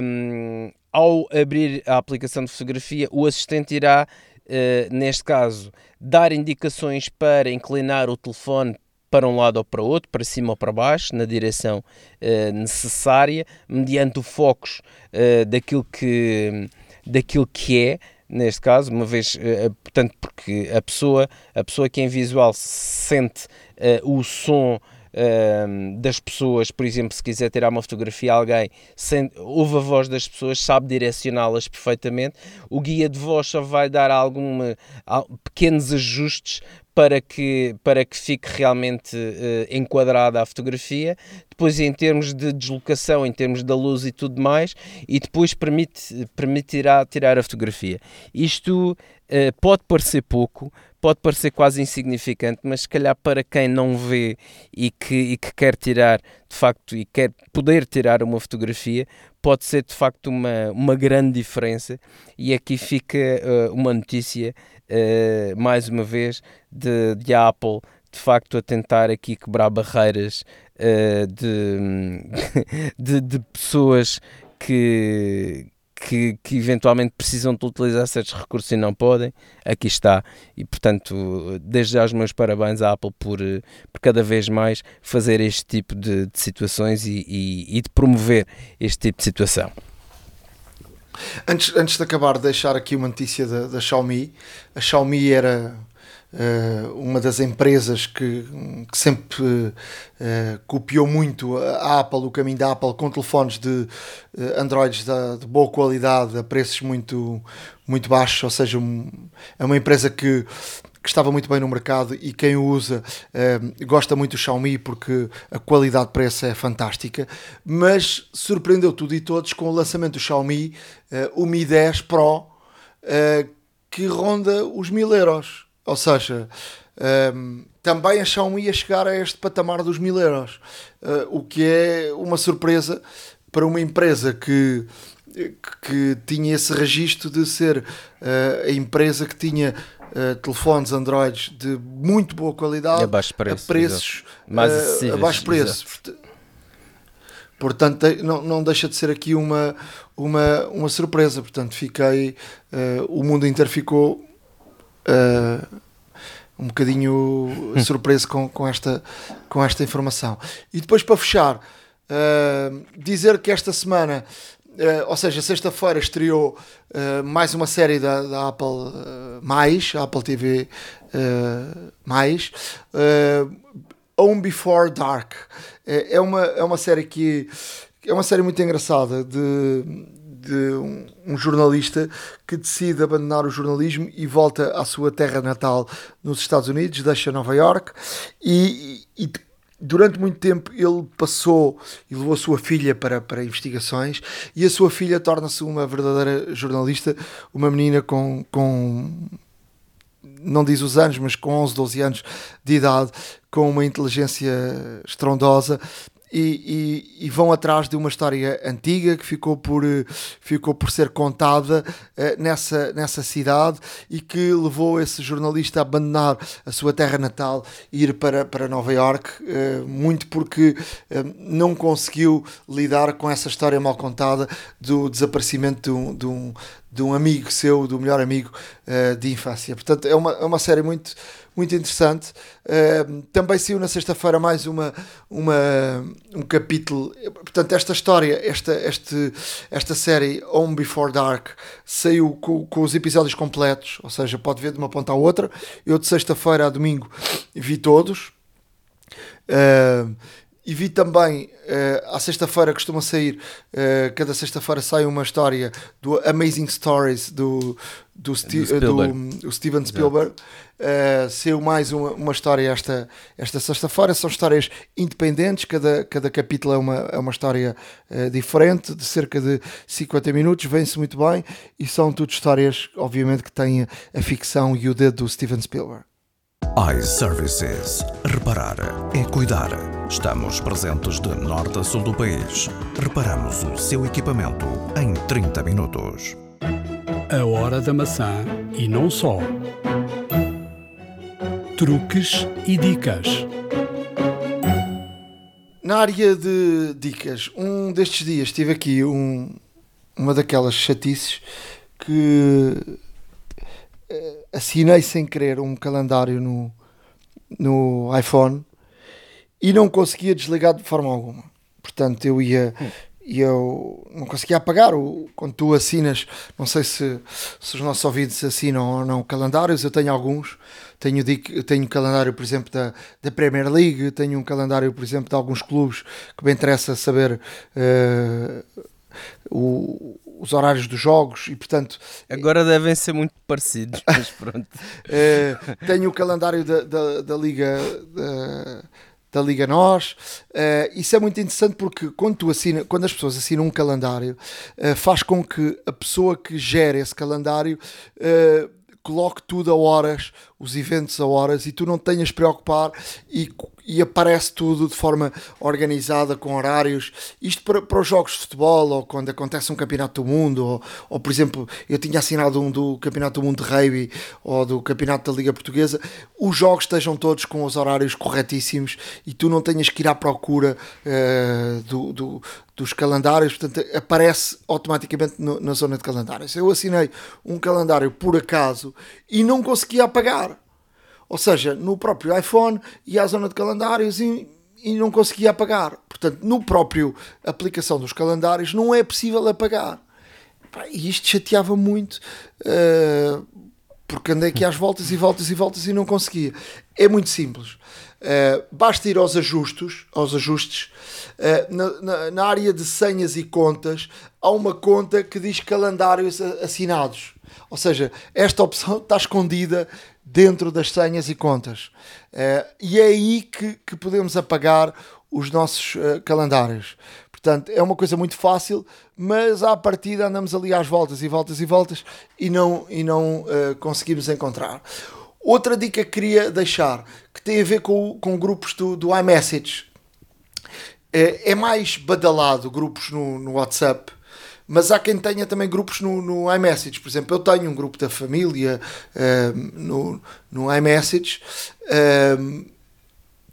Um, ao abrir a aplicação de fotografia, o assistente irá, uh, neste caso, dar indicações para inclinar o telefone para um lado ou para o outro, para cima ou para baixo, na direção uh, necessária, mediante o foco uh, daquilo que daquilo que é neste caso, uma vez, uh, portanto, porque a pessoa, a pessoa que é em visual sente o som das pessoas, por exemplo, se quiser tirar uma fotografia a alguém, sente, ouve a voz das pessoas, sabe direcioná-las perfeitamente. O guia de voz só vai dar algum, pequenos ajustes para que, para que fique realmente uh, enquadrada a fotografia, depois em termos de deslocação, em termos da luz e tudo mais, e depois permite, permitirá tirar a fotografia. Isto uh, pode parecer pouco, pode parecer quase insignificante, mas se calhar para quem não vê e que, e que quer tirar de facto e quer poder tirar uma fotografia, pode ser de facto uma, uma grande diferença. E aqui fica uh, uma notícia uh, mais uma vez, de, de Apple de facto a tentar aqui quebrar barreiras uh, de, de, de, pessoas que, que, que, eventualmente precisam de utilizar certos recursos e não podem, aqui está. E portanto, desde já os meus parabéns à Apple por, por cada vez mais fazer este tipo de, de situações e, e, e de promover este tipo de situação. Antes, antes de acabar, deixar aqui uma notícia da, da Xiaomi. A Xiaomi era uh, uma das empresas que, que sempre uh, copiou muito a Apple, o caminho da Apple, com telefones de uh, Androids de, boa qualidade, a preços muito, muito baixos. Ou seja, um, é uma empresa que que estava muito bem no mercado e quem o usa uh, gosta muito do Xiaomi porque a qualidade de preço é fantástica, mas surpreendeu tudo e todos com o lançamento do Xiaomi, uh, o Mi 10 Pro, uh, que ronda os 1000 euros. Ou seja, também a Xiaomi ia chegar a este patamar dos 1000 euros, o que é uma surpresa para uma empresa que que tinha esse registro de ser a empresa que tinha uh, telefones Androids de muito boa qualidade a, baixo preço, a preços mais uh, a baixo preço. Portanto, não, não deixa de ser aqui uma, uma, uma surpresa. Portanto, fiquei. Uh, o mundo inteiro ficou um bocadinho surpreso com, com, esta, com esta informação. E depois, para fechar, dizer que esta semana Uh, ou seja, sexta-feira estreou uh, mais uma série da, da Apple uh, mais, Apple TV mais, Home Before Dark. É, uma, é uma série que é uma série muito engraçada de, de um, um, jornalista que decide abandonar o jornalismo e volta à sua terra natal nos Estados Unidos, deixa Nova York e, e, durante muito tempo ele passou e levou a sua filha para, para investigações e a sua filha torna-se uma verdadeira jornalista, uma menina com, com não diz os anos, mas com 11, 12 anos de idade, com uma inteligência estrondosa e, e, e, vão atrás de uma história antiga que ficou por, eh, ficou por ser contada uh, nessa, nessa cidade e que levou esse jornalista a abandonar a sua terra natal e ir para, para Nova York, uh, muito porque uh, não conseguiu lidar com essa história mal contada do desaparecimento de um, de um, de um amigo seu, do melhor amigo de infância. Portanto, é uma, é uma série muito muito interessante. Uh, também saiu na sexta-feira mais uma, uma, um capítulo. Portanto, esta história, esta, este, esta série Home Before Dark, saiu com, com os episódios completos, ou seja, pode ver de uma ponta à outra. Eu de sexta-feira a domingo vi todos. Uh, e vi também, uh, à sexta-feira costuma sair, uh, cada sexta-feira sai uma história do Amazing Stories do, do, Sti do, Spielberg. do Steven Spielberg. Uh, saiu mais uma, uma história esta, esta sexta-feira. São histórias independentes, cada, cada capítulo é uma, é uma história uh, diferente, de cerca de 50 minutos. Vem-se muito bem e são tudo histórias, obviamente, que têm a ficção e o dedo do Steven Spielberg iServices. Reparar é cuidar. Estamos presentes de norte a sul do país. Reparamos o seu equipamento em 30 minutos. A hora da maçã e não só. Truques e dicas. Na área de dicas, um destes dias tive aqui um, uma daquelas chatices que assinei sem querer um calendário no, no iPhone e não conseguia desligar de forma alguma. Portanto, eu ia, e eu não conseguia apagar. O, quando tu assinas, não sei se, se os nossos ouvintes assinam ou não calendários, eu tenho alguns. Tenho, tenho calendário, por exemplo, da, da Premier League, tenho um calendário, por exemplo, de alguns clubes que me interessa saber uh, o, os horários dos jogos e, portanto. Agora devem ser muito parecidos, mas pronto. uh, tenho o calendário da, da, da Liga. Da, da Liga Nós. Uh, isso é muito interessante porque quando, tu assina, quando as pessoas assinam um calendário, uh, faz com que a pessoa que gera esse calendário uh, coloque tudo a horas, os eventos a horas e tu não tenhas preocupar e, e aparece tudo de forma organizada com horários. Isto para, para os jogos de futebol ou quando acontece um campeonato do mundo ou, ou por exemplo eu tinha assinado um do campeonato do mundo de rugby ou do campeonato da Liga Portuguesa, os jogos estejam todos com os horários corretíssimos e tu não tenhas que ir à procura uh, do, do, dos calendários, portanto aparece automaticamente no, na zona de calendários. Eu assinei um calendário por acaso e não conseguia apagar. Ou seja, no próprio iPhone ia à zona de calendários e, e não conseguia apagar. Portanto, no próprio aplicação dos calendários não é possível apagar. E isto chateava muito, uh, porque andei aqui às voltas e voltas e voltas e não conseguia. É muito simples. Uh, basta ir aos ajustes, aos ajustes uh, na, na, na, área de senhas e contas, há uma conta que diz calendários assinados. Ou seja, esta opção está escondida dentro das senhas e contas. Uh, e é aí que, que podemos apagar os nossos uh, calendários. Portanto, é uma coisa muito fácil, mas à partida andamos ali às voltas e voltas e voltas e não, e não uh, conseguimos encontrar. Outra dica que queria deixar, que tem a ver com, com grupos do, do iMessage. É, é mais badalado grupos no, no WhatsApp mas há quem tenha também grupos no, no iMessage. Por exemplo, eu tenho um grupo da família uh, no, no iMessage uh,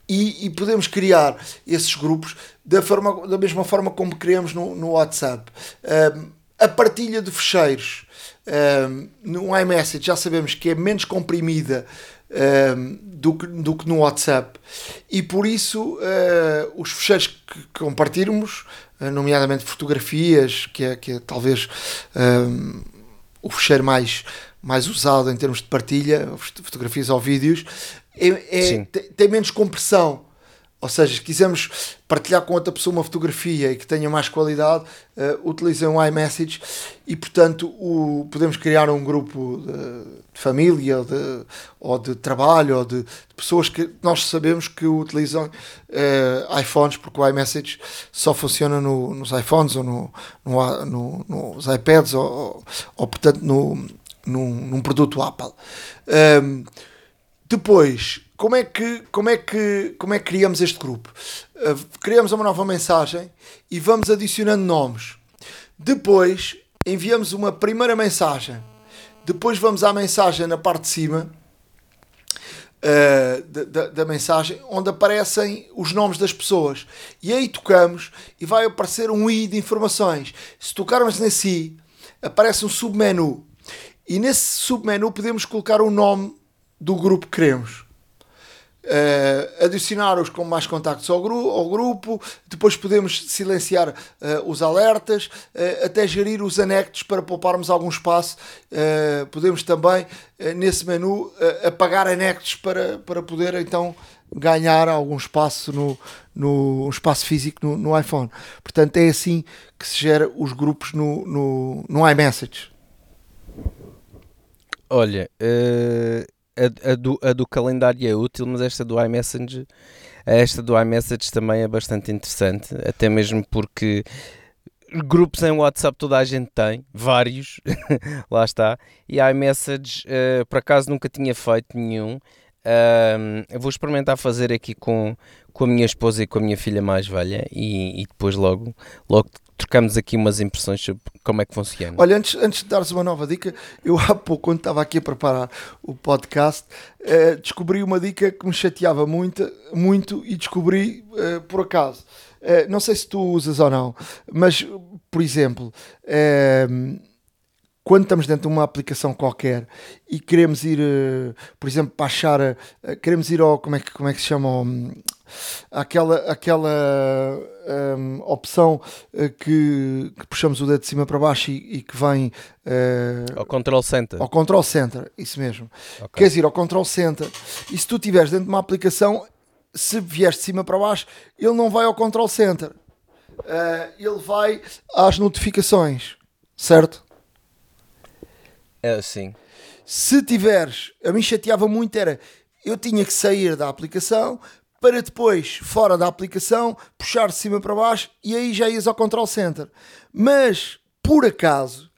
e, e, podemos criar esses grupos da, forma, da mesma forma como criamos no, no WhatsApp. Uh, a partilha de fecheiros no iMessage já sabemos que é menos comprimida do, que, do que no WhatsApp e por isso uh, os fecheiros que compartilhamos eh, nomeadamente fotografias, que é, que é talvez um, o fecheiro mais, mais usado em termos de partilha, fotografias ou vídeos, é, é tem menos compressão. Ou seja, se quisermos partilhar com outra pessoa uma fotografia e que tenha mais qualidade, uh, utilizem o iMessage e, portanto, o, podemos criar um grupo de, de família de, ou de, trabalho ou de, de, pessoas que nós sabemos que utilizam uh, iPhones, porque o iMessage só funciona no, nos iPhones ou no, no, no nos iPads ou, ou, portanto, no, num, num produto Apple. Um, depois, como é que, como é que, como é que criamos este grupo? Uh, criamos uma nova mensagem e vamos adicionando nomes. Depois enviamos uma primeira mensagem. Depois vamos à mensagem na parte de cima uh, da, da, da, mensagem, onde aparecem os nomes das pessoas. E aí tocamos e vai aparecer um i de informações. Se tocarmos nesse i, aparece um submenu. E nesse submenu podemos colocar o nome do grupo que queremos uh, adicionar-os com mais contactos ao, gru ao, grupo, depois podemos silenciar uh, os alertas, uh, até gerir os anexos para pouparmos algum espaço. podemos também, nesse menu, apagar anexos para, para poder então ganhar algum espaço no, no um espaço físico no, no, iPhone. Portanto, é assim que se gera os grupos no, no, no iMessage. Olha, a, a, do, a do calendário é útil, mas esta do iMessage, esta do iMessage também é bastante interessante, até mesmo porque grupos em WhatsApp toda a gente tem, vários, lá está, e iMessage uh, por acaso nunca tinha feito nenhum. Vou experimentar fazer aqui com, com a minha esposa e com a minha filha mais velha e, e depois logo, logo trocamos aqui umas impressões sobre como é que funciona. Olha, antes, antes de dares uma nova dica, eu há pouco, quando estava aqui a preparar o podcast, eh, descobri uma dica que me chateava muito, muito e descobri eh, por acaso. Eh, não sei se tu usas ou não, mas, por exemplo, quando estamos dentro de uma aplicação qualquer e queremos ir, uh, por exemplo, para achar, uh, queremos ir ao, como é que, como é que se chama, aquela, aquela um, opção uh, que, que, puxamos o dedo de cima para baixo e, e que vem ao Control Center. Ao Control Center, isso mesmo. Okay. Queres ir ao Control Center e se tu estiveres dentro de uma aplicação, se vieres de cima para baixo, ele não vai ao Control Center. ele vai às notificações, certo? É, sim. Se tiveres, a mim chateava muito era, eu tinha que sair da aplicação para depois, fora da aplicação, puxar de cima para baixo e aí já ias ao Control Center. Mas, por acaso,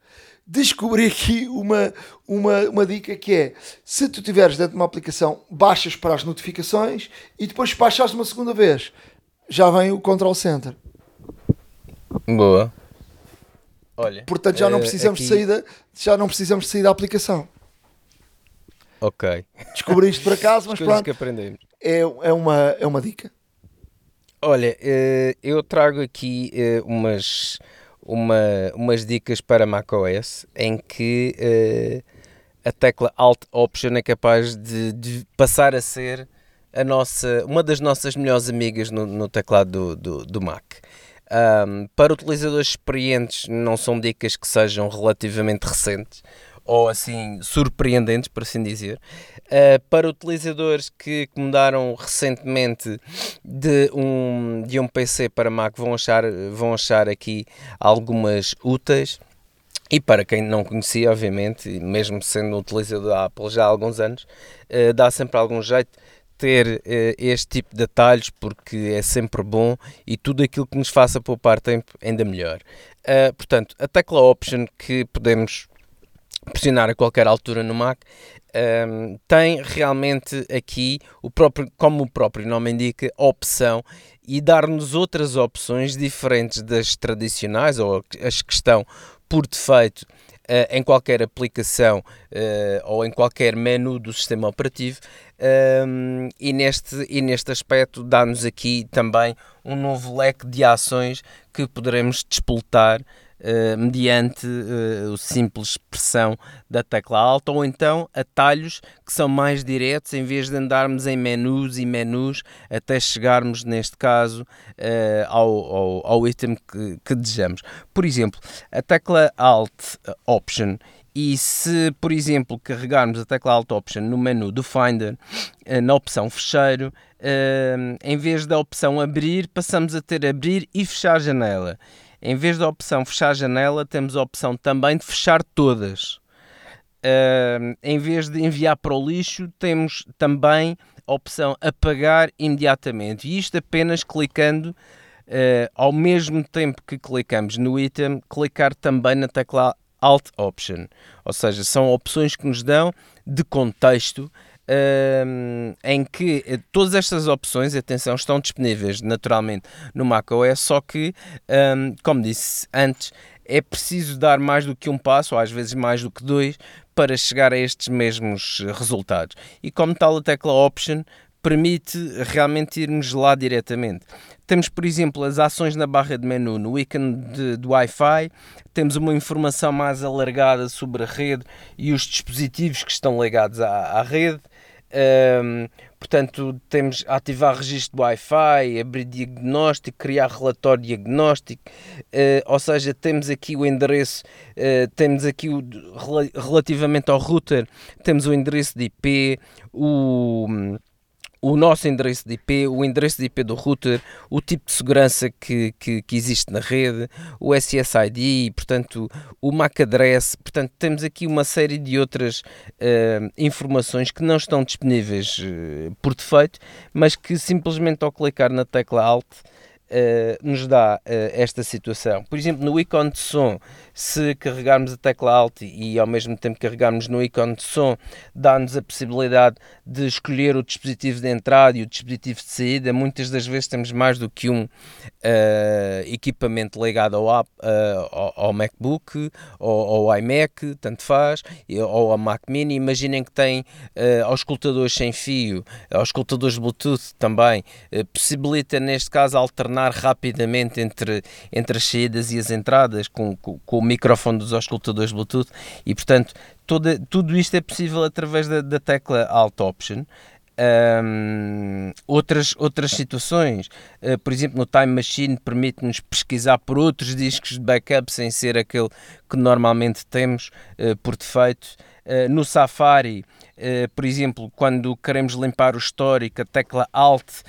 descobri aqui uma, uma, uma dica que é, se tu estiveres dentro de uma aplicação, baixas para as notificações e depois baixas uma segunda vez, já vem o Control Center. Boa. Olha, Portanto, já não eh, precisamos aqui... de sair da, já não precisamos de sair da aplicação. Ok. Descobri isto por acaso, mas pronto. que aprendemos. É, é, uma, é uma dica. Olha, eh, eu trago aqui eh, umas, uma, umas dicas para macOS em que a tecla Alt Option é capaz de, de, passar a ser a nossa, uma das nossas melhores amigas no, no teclado do, do, do Mac. Um, para utilizadores experientes, não são dicas que sejam relativamente recentes ou assim surpreendentes, por assim dizer. Uh, para utilizadores que, mudaram recentemente de um, de um PC para Mac, vão achar, vão achar aqui algumas úteis. E para quem não conhecia, obviamente, mesmo sendo utilizador da Apple já há alguns anos, uh, dá sempre algum jeito ter uh, este tipo de detalhes porque é sempre bom e tudo aquilo que nos faça poupar tempo ainda melhor. Uh, portanto, a tecla Option que podemos pressionar a qualquer altura no Mac um, ehm, tem realmente aqui o próprio, como o próprio nome indica, opção e dar-nos outras opções diferentes das tradicionais ou as que estão por defeito em qualquer aplicação uh, ou em qualquer menu do sistema operativo um, e, neste, e neste aspecto dá-nos aqui também um novo leque de ações que poderemos despoltar Uh, mediante uh, o simples pressão da tecla alta ou então atalhos que são mais diretos em vez de andarmos em menus e menus até chegarmos neste caso uh, ao, ao, ao, item que, que desejamos. Por exemplo, a tecla Alt Option e se, por exemplo, carregarmos a tecla Alt Option no menu do Finder, eh, na opção fecheiro, eh, em vez da opção abrir, passamos a ter abrir e fechar janela. Em vez da opção fechar janela, temos a opção também de fechar todas. Uh, em vez de enviar para o lixo, temos também a opção apagar imediatamente. E isto apenas clicando, uh, ao mesmo tempo que clicamos no item, clicar também na tecla Alt Option, ou seja, são opções que nos dão de contexto em que eh, todas estas opções, atenção, estão disponíveis naturalmente no macOS, só que, um, como disse antes, é preciso dar mais do que um passo, ou às vezes mais do que dois, para chegar a estes mesmos resultados. E como tal, a tecla Option permite realmente irmos lá diretamente. Temos, por exemplo, as ações na barra de menu no ícone de, do Wi-Fi, temos uma informação mais alargada sobre a rede e os dispositivos que estão ligados à, à rede. Um, portanto, temos ativar registro do Wi-Fi, abrir diagnóstico, criar relatório diagnóstico, uh, ou seja, temos aqui o endereço, uh, temos aqui o, relativamente ao router, temos o endereço de IP, o o nosso endereço de IP, o endereço de IP do router, o tipo de segurança que, que, que existe na rede, o SSID, portanto, o MAC address, portanto, temos aqui uma série de outras uh, informações que não estão disponíveis uh, por defeito, mas que simplesmente ao clicar na tecla Alt uh, nos dá esta situação. Por exemplo, no ícone de som, se carregarmos a tecla Alt e ao mesmo tempo carregarmos no ícone de som, dá-nos a possibilidade de escolher o dispositivo de entrada e o dispositivo de saída. Muitas das vezes temos mais do que um uh, equipamento ligado ao, app, uh, ao, ao, MacBook ou ao iMac, tanto faz, ou ao Mac Mini. Imaginem que tem uh, auscultadores sem fio, auscultadores Bluetooth também, possibilita neste caso alternar rapidamente entre, entre as saídas e as entradas com, com, com o microfone dos auscultadores Bluetooth e, portanto, toda, tudo isto é possível através da, da tecla Alt Option. Um, outras, outras situações, uh, por exemplo, no Time Machine permite-nos pesquisar por outros discos de backup sem ser aquele que normalmente temos uh, por defeito. Uh, no Safari, por exemplo, quando queremos limpar o histórico, a tecla Alt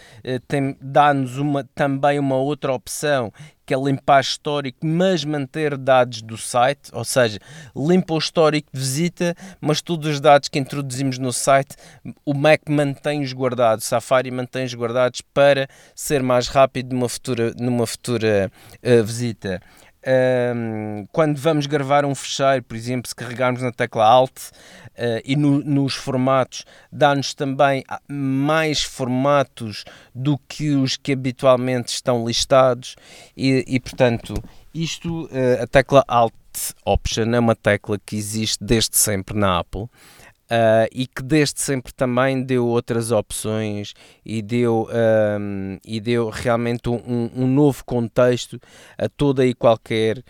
dá-nos uma, também uma outra opção é limpar histórico, mas manter dados do site, ou seja, limpa o histórico de visita, mas todos os dados que introduzimos no site, o Mac mantém-os guardados, Safari mantém-os guardados para ser mais rápido numa futura, numa futura uh, visita. Um, quando vamos gravar um fecheiro, por exemplo, se carregarmos na tecla Alt uh, e no, nos formatos, dá-nos também mais formatos do que os que habitualmente estão listados. E, e portanto, isto, uh, a tecla Alt Option é uma tecla que existe desde sempre na Apple Uh, e que desde sempre também deu outras opções e deu, um, e deu realmente um, um, novo contexto a toda e qualquer uh,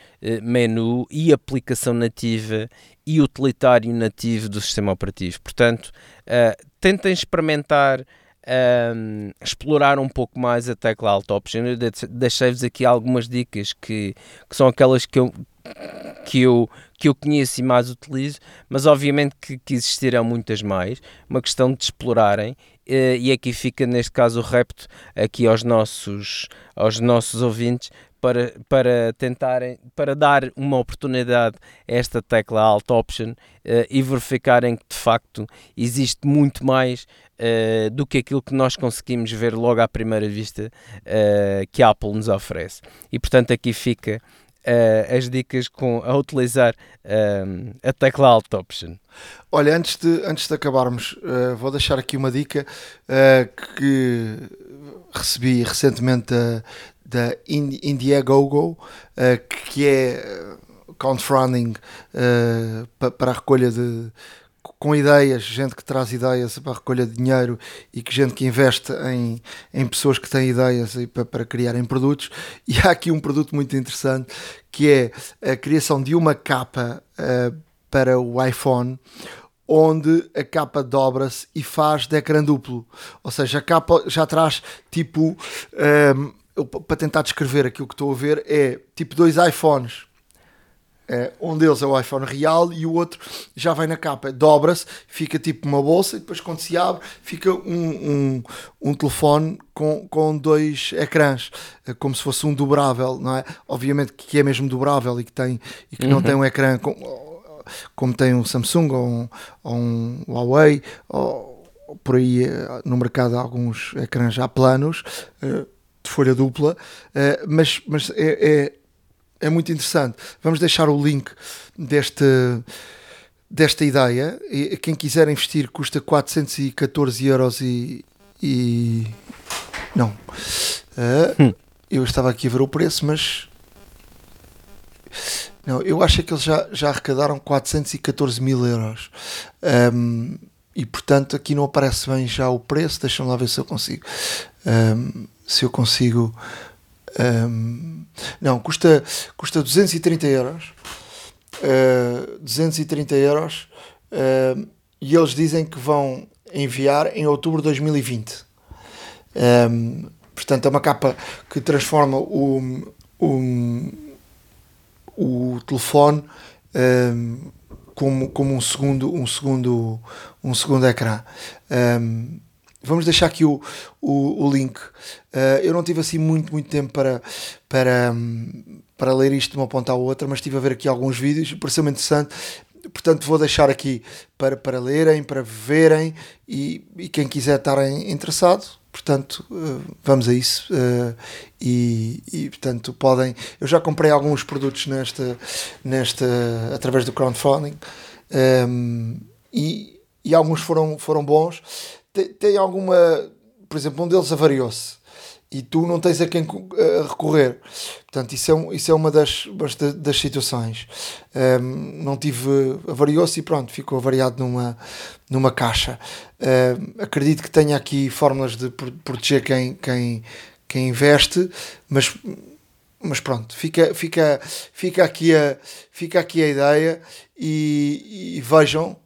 menu e aplicação nativa e utilitário nativo do sistema operativo. Portanto, uh, tentem experimentar. Um, explorar um pouco mais a tecla Alt Option. Eu deixei-vos aqui algumas dicas que, que são aquelas que eu, que eu, que eu conheço e mais utilizo, mas obviamente que, que existirão muitas mais, uma questão de explorarem uh, e aqui fica neste caso o repto aqui aos nossos, aos nossos ouvintes para, para tentarem, para dar uma oportunidade a esta tecla Alt Option uh, e verificarem que de facto existe muito mais uh, do que aquilo que nós conseguimos ver logo à primeira vista que a Apple nos oferece. E portanto aqui fica uh, as dicas com, a utilizar uh, a tecla Alt Option. Olha, antes de, antes de acabarmos, uh, vou deixar aqui uma dica que recebi recentemente da, da Indiegogo, que é crowdfunding para a recolha de com ideias, gente que traz ideias para a recolha de dinheiro e que gente que investe em, em pessoas que têm ideias e para, para criarem produtos. E há aqui um produto muito interessante que é a criação de uma capa uh, para o iPhone onde a capa dobra-se e faz de duplo. Ou seja, a capa já traz tipo. Um, eh, para tentar descrever aquilo que estou a ver, é tipo dois iPhones um deles é o iPhone real e o outro já vai na capa, dobra-se, fica tipo uma bolsa e depois quando se abre fica um, um, um telefone com, com dois ecrãs, é como se fosse um dobrável, não é? Obviamente que é mesmo dobrável e que, tem, e que uhum. não tem um ecrã com, como tem um Samsung ou um, ou um Huawei, ou, por aí eh, no mercado há alguns ecrãs já planos, eh, de folha dupla, eh, mas, mas é, é é muito interessante. Vamos deixar o link deste, desta ideia. E quem quiser investir custa 414 euros e. e... Não. Uh, hum. Eu estava aqui a ver o preço, mas. Não, eu acho que eles já, já arrecadaram 414 mil euros. Um, e portanto aqui não aparece bem já o preço. Deixa-me lá ver se eu consigo. Um, se eu consigo um, não, custa, custa 230 euros. Uh, 230 euros. Uh, e eles dizem que vão enviar em outubro de 2020. Um, portanto, é uma capa que transforma o, o, o telefone um, como, como um segundo, um segundo, um segundo ecrã. Um, Vamos deixar aqui o, o, o link. Uh, eu não tive assim muito, muito tempo para, para, um, para ler isto de uma ponta à outra, mas estive a ver aqui alguns vídeos, pareceu-me interessante. Portanto, vou deixar aqui para, para lerem, para verem e, e quem quiser estar interessado, portanto, uh, vamos a isso. Uh, e, e, portanto, podem. Eu já comprei alguns produtos nesta, nesta através do crowdfunding um, e, e alguns foram, foram bons tem, alguma. Por exemplo, um deles avariou-se e tu não tens a quem recorrer. Portanto, isso é, um, isso é uma das, das situações. Um, não tive. avariou-se e pronto, ficou avariado numa, numa caixa. Um, acredito que tenha aqui fórmulas de proteger quem, quem, quem investe, mas mas pronto, fica, fica, fica, aqui, a, fica aqui a ideia e, e vejam.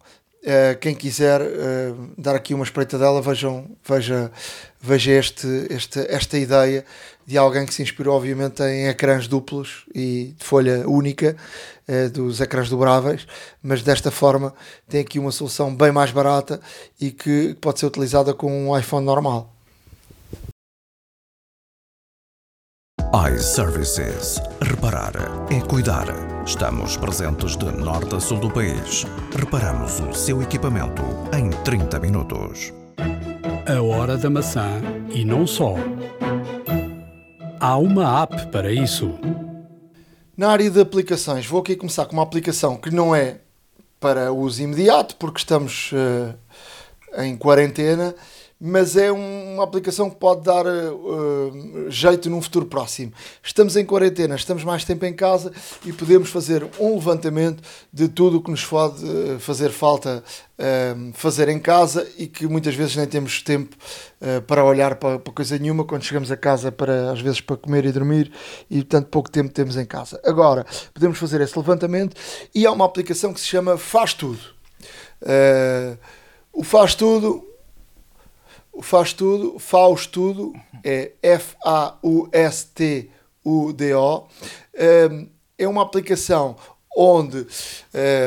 Uh, quem quiser uh, dar aqui uma espreitadela, vejam, veja, veja este, este, esta ideia de alguém que se inspirou, obviamente, em ecrãs duplos e de folha única uh, dos ecrãs dobráveis, mas desta forma tem aqui uma solução bem mais barata e que pode ser utilizada com um iPhone normal. iServices. Reparar é cuidar. Estamos presentes de norte a sul do país. Reparamos o seu equipamento em 30 minutos. A hora da maçã e não só. Há uma app para isso. Na área de aplicações, vou aqui começar com uma aplicação que não é para uso imediato, porque estamos uh, em quarentena mas é uma aplicação que pode dar uh, jeito num futuro próximo. Estamos em quarentena, estamos mais tempo em casa e podemos fazer um levantamento de tudo o que nos pode uh, fazer falta uh, fazer em casa e que muitas vezes nem temos tempo para olhar para, para, coisa nenhuma quando chegamos a casa para às vezes para comer e dormir e tanto pouco tempo temos em casa. Agora podemos fazer esse levantamento e há uma aplicação que se chama Faz Tudo. o Faz Tudo o Faz Tudo, Faz Tudo, é F-A-U-S-T-U-D-O. Um, é uma aplicação onde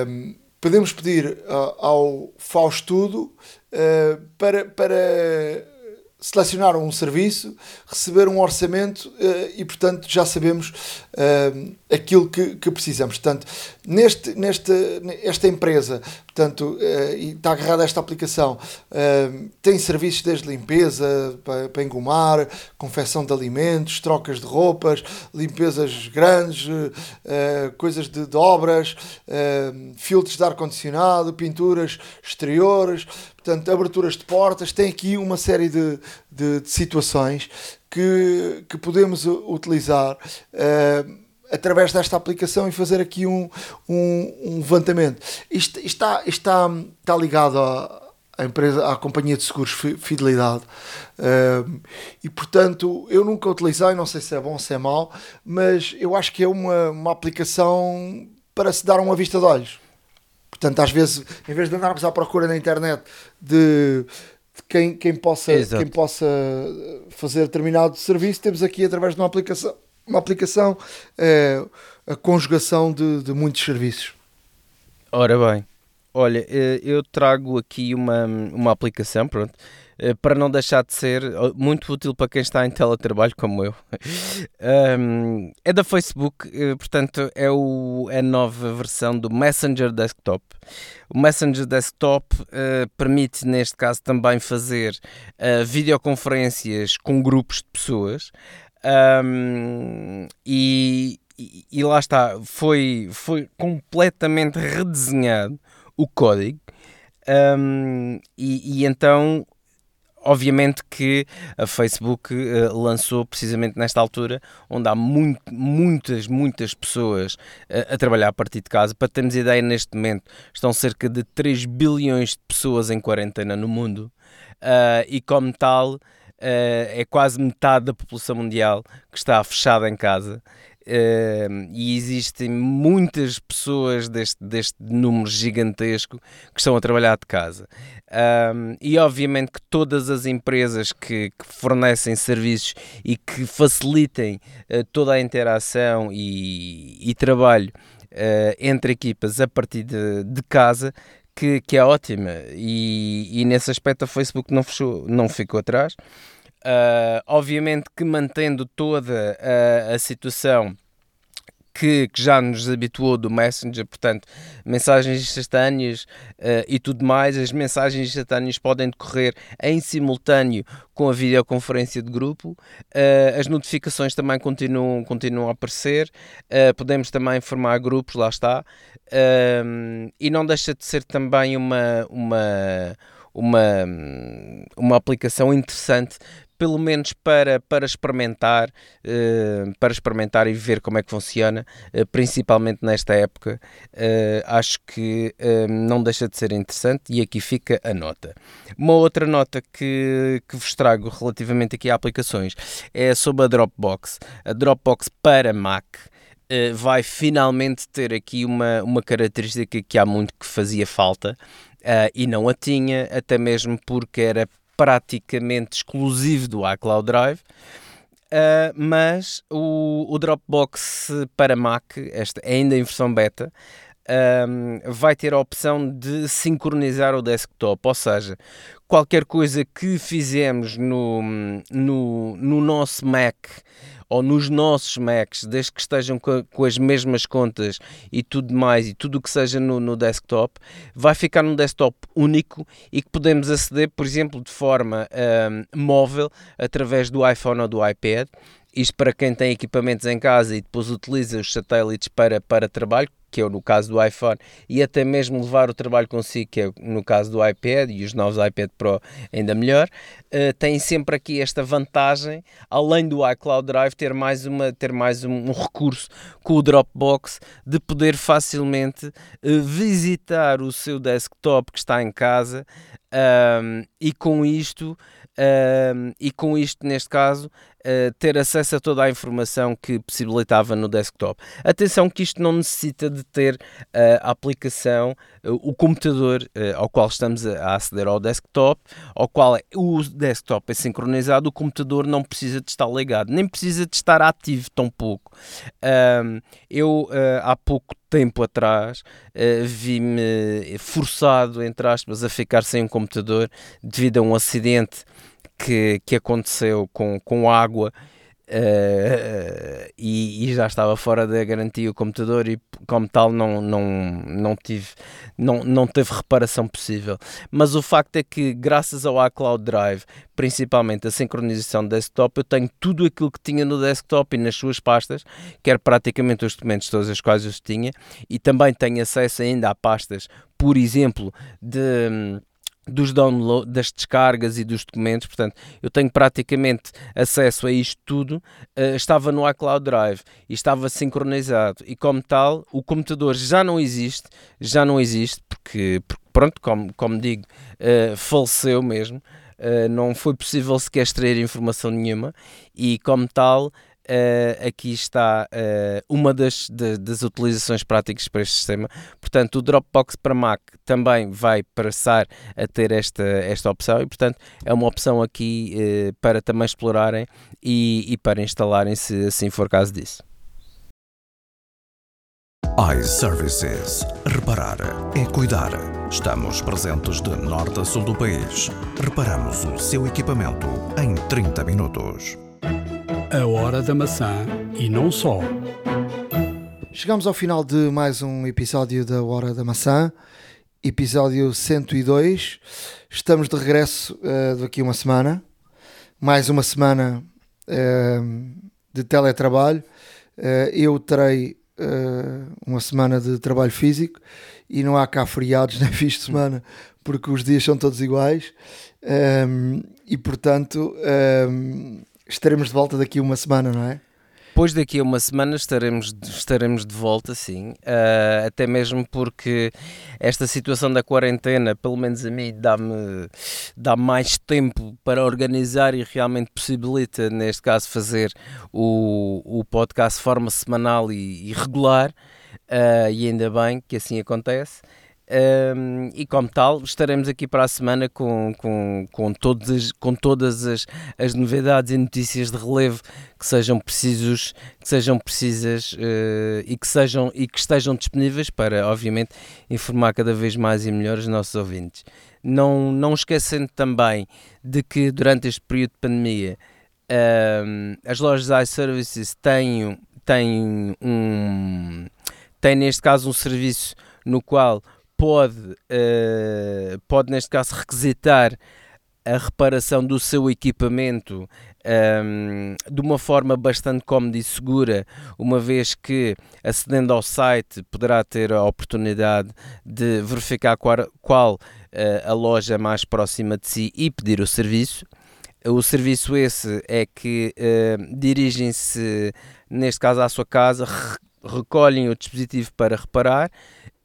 um, podemos pedir uh, ao Faz Tudo uh, para, para selecionar um serviço, receber um orçamento uh, e, portanto, já sabemos uh, aquilo que, que, precisamos. Portanto, neste, neste, esta empresa, portanto, uh, e está agarrada a esta aplicação, tem serviços desde limpeza para, para engomar, confecção de alimentos, trocas de roupas, limpezas grandes, coisas de, de obras, filtros de ar-condicionado, pinturas exteriores, portanto, aberturas de portas, tem aqui uma série de, de, de situações que, que podemos utilizar através desta aplicação e fazer aqui um, um, um levantamento. Isto, isto, está, isto está, está ligado à, à empresa, à companhia de seguros Fidelidade. Uh, e portanto, eu nunca utilizei, não sei se é bom ou se é mau, mas eu acho que é uma, uma aplicação para se dar uma vista de olhos. Portanto, às vezes, em vez de andarmos à procura na internet de, de quem, quem, possa, quem possa fazer determinado serviço, temos aqui através de uma aplicação, uma aplicação é, a conjugação de, de muitos serviços. Ora bem, olha, eh, eu trago aqui uma, uma aplicação, pronto, eh, para não deixar de ser muito útil para quem está em teletrabalho como eu. É da Facebook, portanto é o, é a nova versão do Messenger Desktop. O Messenger Desktop permite, neste caso, também fazer videoconferências com grupos de pessoas. Um, e, e, lá está, foi, foi completamente redesenhado o código. Um, e, e, então obviamente que a Facebook uh, lançou precisamente nesta altura, onde há muito, muitas, muitas pessoas uh, a trabalhar a partir de casa. Para termos ideia, neste momento estão cerca de 3 bilhões de pessoas em quarentena no mundo uh, e, como tal, é quase metade da população mundial que está fechada em casa. Uh, e existem muitas pessoas deste, deste número gigantesco que estão a trabalhar de casa. Um, e obviamente que todas as empresas que, que fornecem serviços e que facilitem uh, toda a interação e, e trabalho uh, entre equipas a partir de, de casa que, que, é ótima e, e, nesse aspecto a Facebook não, fechou, não ficou atrás. Uh, obviamente que mantendo toda a, a situação que, que, já nos habituou do Messenger, portanto, mensagens instantâneas uh, e tudo mais. As mensagens instantâneas podem decorrer em simultâneo com a videoconferência de grupo. Uh, as notificações também continuam, continuam a aparecer. Uh, podemos também formar grupos, lá está. e não deixa de ser também uma. uma uma, uma aplicação interessante pelo menos para, para experimentar, para experimentar e ver como é que funciona, principalmente nesta época, acho que não deixa de ser interessante e aqui fica a nota. Uma outra nota que, que vos trago relativamente aqui a aplicações é sobre a Dropbox. A Dropbox para Mac uh, vai finalmente ter aqui uma, uma característica que há muito que fazia falta uh, e não a tinha, até mesmo porque era praticamente exclusivo do iCloud Drive. Uh, mas o, o, Dropbox para Mac, esta ainda em versão beta, um, vai ter a opção de sincronizar o desktop, ou seja, qualquer coisa que fizemos no, no, no nosso Mac ou nos nossos Macs, desde que estejam com, com, as mesmas contas e tudo mais, e tudo o que seja no, no, desktop, vai ficar num desktop único e que podemos aceder, por exemplo, de forma um, móvel através do iPhone ou do iPad. Isto para quem tem equipamentos em casa e depois utiliza os satélites para, para trabalho, que é no caso do iPhone, e até mesmo levar o trabalho consigo, que é no caso do iPad e os novos iPad Pro ainda melhor, uh, tem sempre aqui esta vantagem, além do iCloud Drive, ter mais, uma, ter mais um, um recurso com o Dropbox de poder facilmente uh, visitar o seu desktop que está em casa um, e com isto uh, e com isto, neste caso, ter acesso a toda a informação que possibilitava no desktop. Atenção que isto não necessita de ter uh, a aplicação, o computador ao qual estamos a, aceder ao desktop, ao qual o desktop é sincronizado, o computador não precisa de estar ligado, nem precisa de estar ativo tão pouco. eu, há pouco tempo atrás vi-me forçado, entre aspas, a ficar sem um computador devido a um acidente que, que aconteceu com, com água Uh, e, e, já estava fora da garantia o computador e como tal não, não, não, tive, não, não teve reparação possível. Mas o facto é que graças ao iCloud Drive, principalmente a sincronização do desktop, eu tenho tudo aquilo que tinha no desktop e nas suas pastas, que era praticamente os documentos todos os quais eu tinha, e também tenho acesso ainda a pastas, por exemplo, de dos downloads, das descargas e dos documentos, portanto, eu tenho praticamente acesso a isto tudo, uh, estava no iCloud Drive e estava sincronizado. E como tal, o computador já não existe, já não existe, porque, porque pronto, como, como digo, uh, faleceu mesmo, uh, não foi possível sequer extrair informação nenhuma. E como tal, Uh, aqui está uh, uma das, de, das utilizações práticas para este sistema. Portanto, o Dropbox para Mac também vai passar a ter esta, esta opção e, portanto, é uma opção aqui uh, para também explorarem e, e para instalarem se assim for caso disso. iServices. Reparar é cuidar. Estamos presentes de norte a sul do país. Reparamos o seu equipamento em 30 minutos. A Hora da Maçã e não só. Chegamos ao final de mais um episódio da Hora da Maçã, episódio 102. Estamos de regresso uh, daqui uma semana, mais uma semana uh, de teletrabalho. Uh, eu terei uma semana de trabalho físico e não há cá feriados nem fins de semana porque os dias são todos iguais um, e portanto um, estaremos de volta daqui uma semana, não é? Depois daqui a uma semana estaremos, estaremos de volta, sim. Uh, até mesmo porque esta situação da quarentena, pelo menos a mim, dá-me dá mais tempo para organizar e realmente possibilita, neste caso, fazer o, o podcast de forma semanal e, e regular. Uh, e ainda bem que assim acontece. Um, e como tal, estaremos aqui para a semana com, com, com, todas, com todas as, as novidades e notícias de relevo que sejam precisos, que sejam precisas uh, e, que sejam, e que estejam disponíveis para, obviamente, informar cada vez mais e melhor os nossos ouvintes. Não, não esquecendo também de que durante este período de pandemia um, as lojas iServices têm, têm, um, têm neste caso um serviço no qual pode, uh, pode neste caso requisitar a reparação do seu equipamento um, ehm, de uma forma bastante cómoda e segura, uma vez que acedendo ao site poderá ter a oportunidade de verificar qual, qual uh, a loja mais próxima de si e pedir o serviço. O serviço esse é que uh, dirigem-se, neste caso, à sua casa, recolhem o dispositivo para reparar,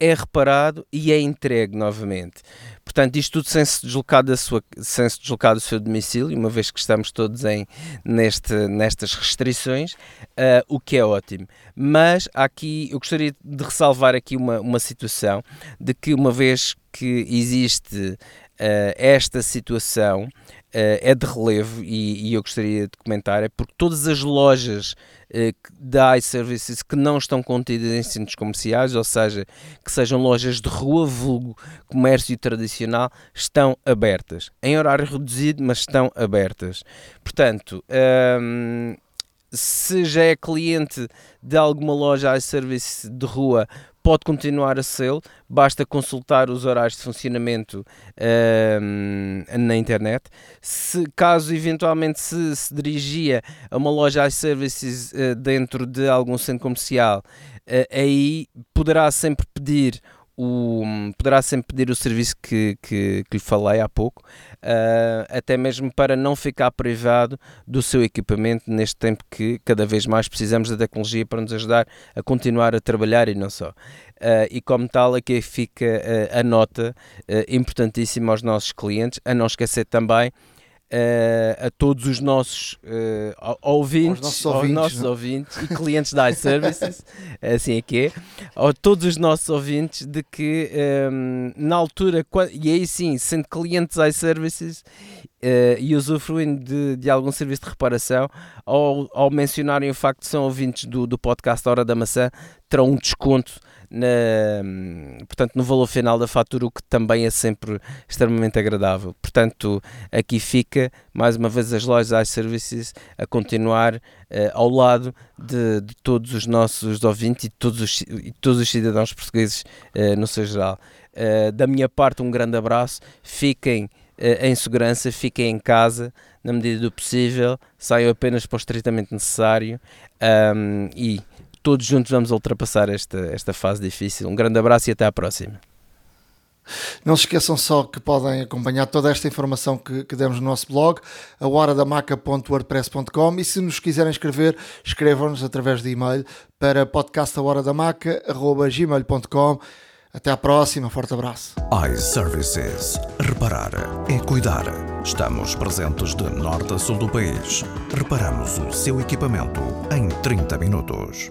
é reparado e é entregue novamente. Portanto, isto tudo sem se deslocar, da sua, sem se deslocar do seu domicílio, uma vez que estamos todos em, neste, nestas restrições, uh, o que é ótimo. Mas aqui, eu gostaria de ressalvar aqui uma, uma situação de que uma vez que existe uh, esta situação, é de relevo e, e, eu gostaria de comentar é porque todas as lojas uh, da iServices que não estão contidas em centros comerciais, ou seja, que sejam lojas de rua, vulgo, comércio tradicional, estão abertas. Em horário reduzido, mas estão abertas. Portanto, um, ehm, se já é cliente de alguma loja iService de rua, pode continuar a ser, basta consultar os horários de funcionamento na internet. Se caso eventualmente se, se dirigia a uma loja iServices uh, dentro de algum centro comercial, uh, aí poderá sempre pedir o, poderá sempre pedir o serviço que, que, que lhe falei há pouco, uh, até mesmo para não ficar privado do seu equipamento neste tempo que cada vez mais precisamos da tecnologia para nos ajudar a continuar a trabalhar e não só. Uh, e como tal, aqui fica uh, a nota importantíssima aos nossos clientes, a não esquecer também Uh, a todos os nossos uh, ouvintes, nossos ouvintes, nossos ouvintes e clientes da iServices, assim é que é, a todos os nossos ouvintes de que um, ehm, na altura, e aí sim, sendo clientes iServices uh, e usufruindo de, de algum serviço de reparação, ao, ao mencionarem o facto de são ouvintes do, do podcast Hora da Maçã, terão um desconto na, portanto, no valor final da fatura, o que também é sempre extremamente agradável. Portanto, aqui fica mais uma vez as lojas iServices a continuar uh, ao lado de, de, todos os nossos ouvintes e de todos os, todos os cidadãos portugueses uh, no seu geral. Uh, da minha parte, um grande abraço. Fiquem em segurança, fiquem em casa na medida do possível, saiam apenas para o estritamente necessário um, e todos juntos vamos ultrapassar esta, esta fase difícil. Um grande abraço e até à próxima. Não se esqueçam só que podem acompanhar toda esta informação que, que demos no nosso blog, a horadamaca.wordpress.com e se nos quiserem escrever, escrevam-nos através de e-mail para podcastahoradamaca.gmail.com Até à próxima, forte abraço. iServices. Reparar é cuidar. Estamos presentes de norte a sul do país. Reparamos o seu equipamento em 30 minutos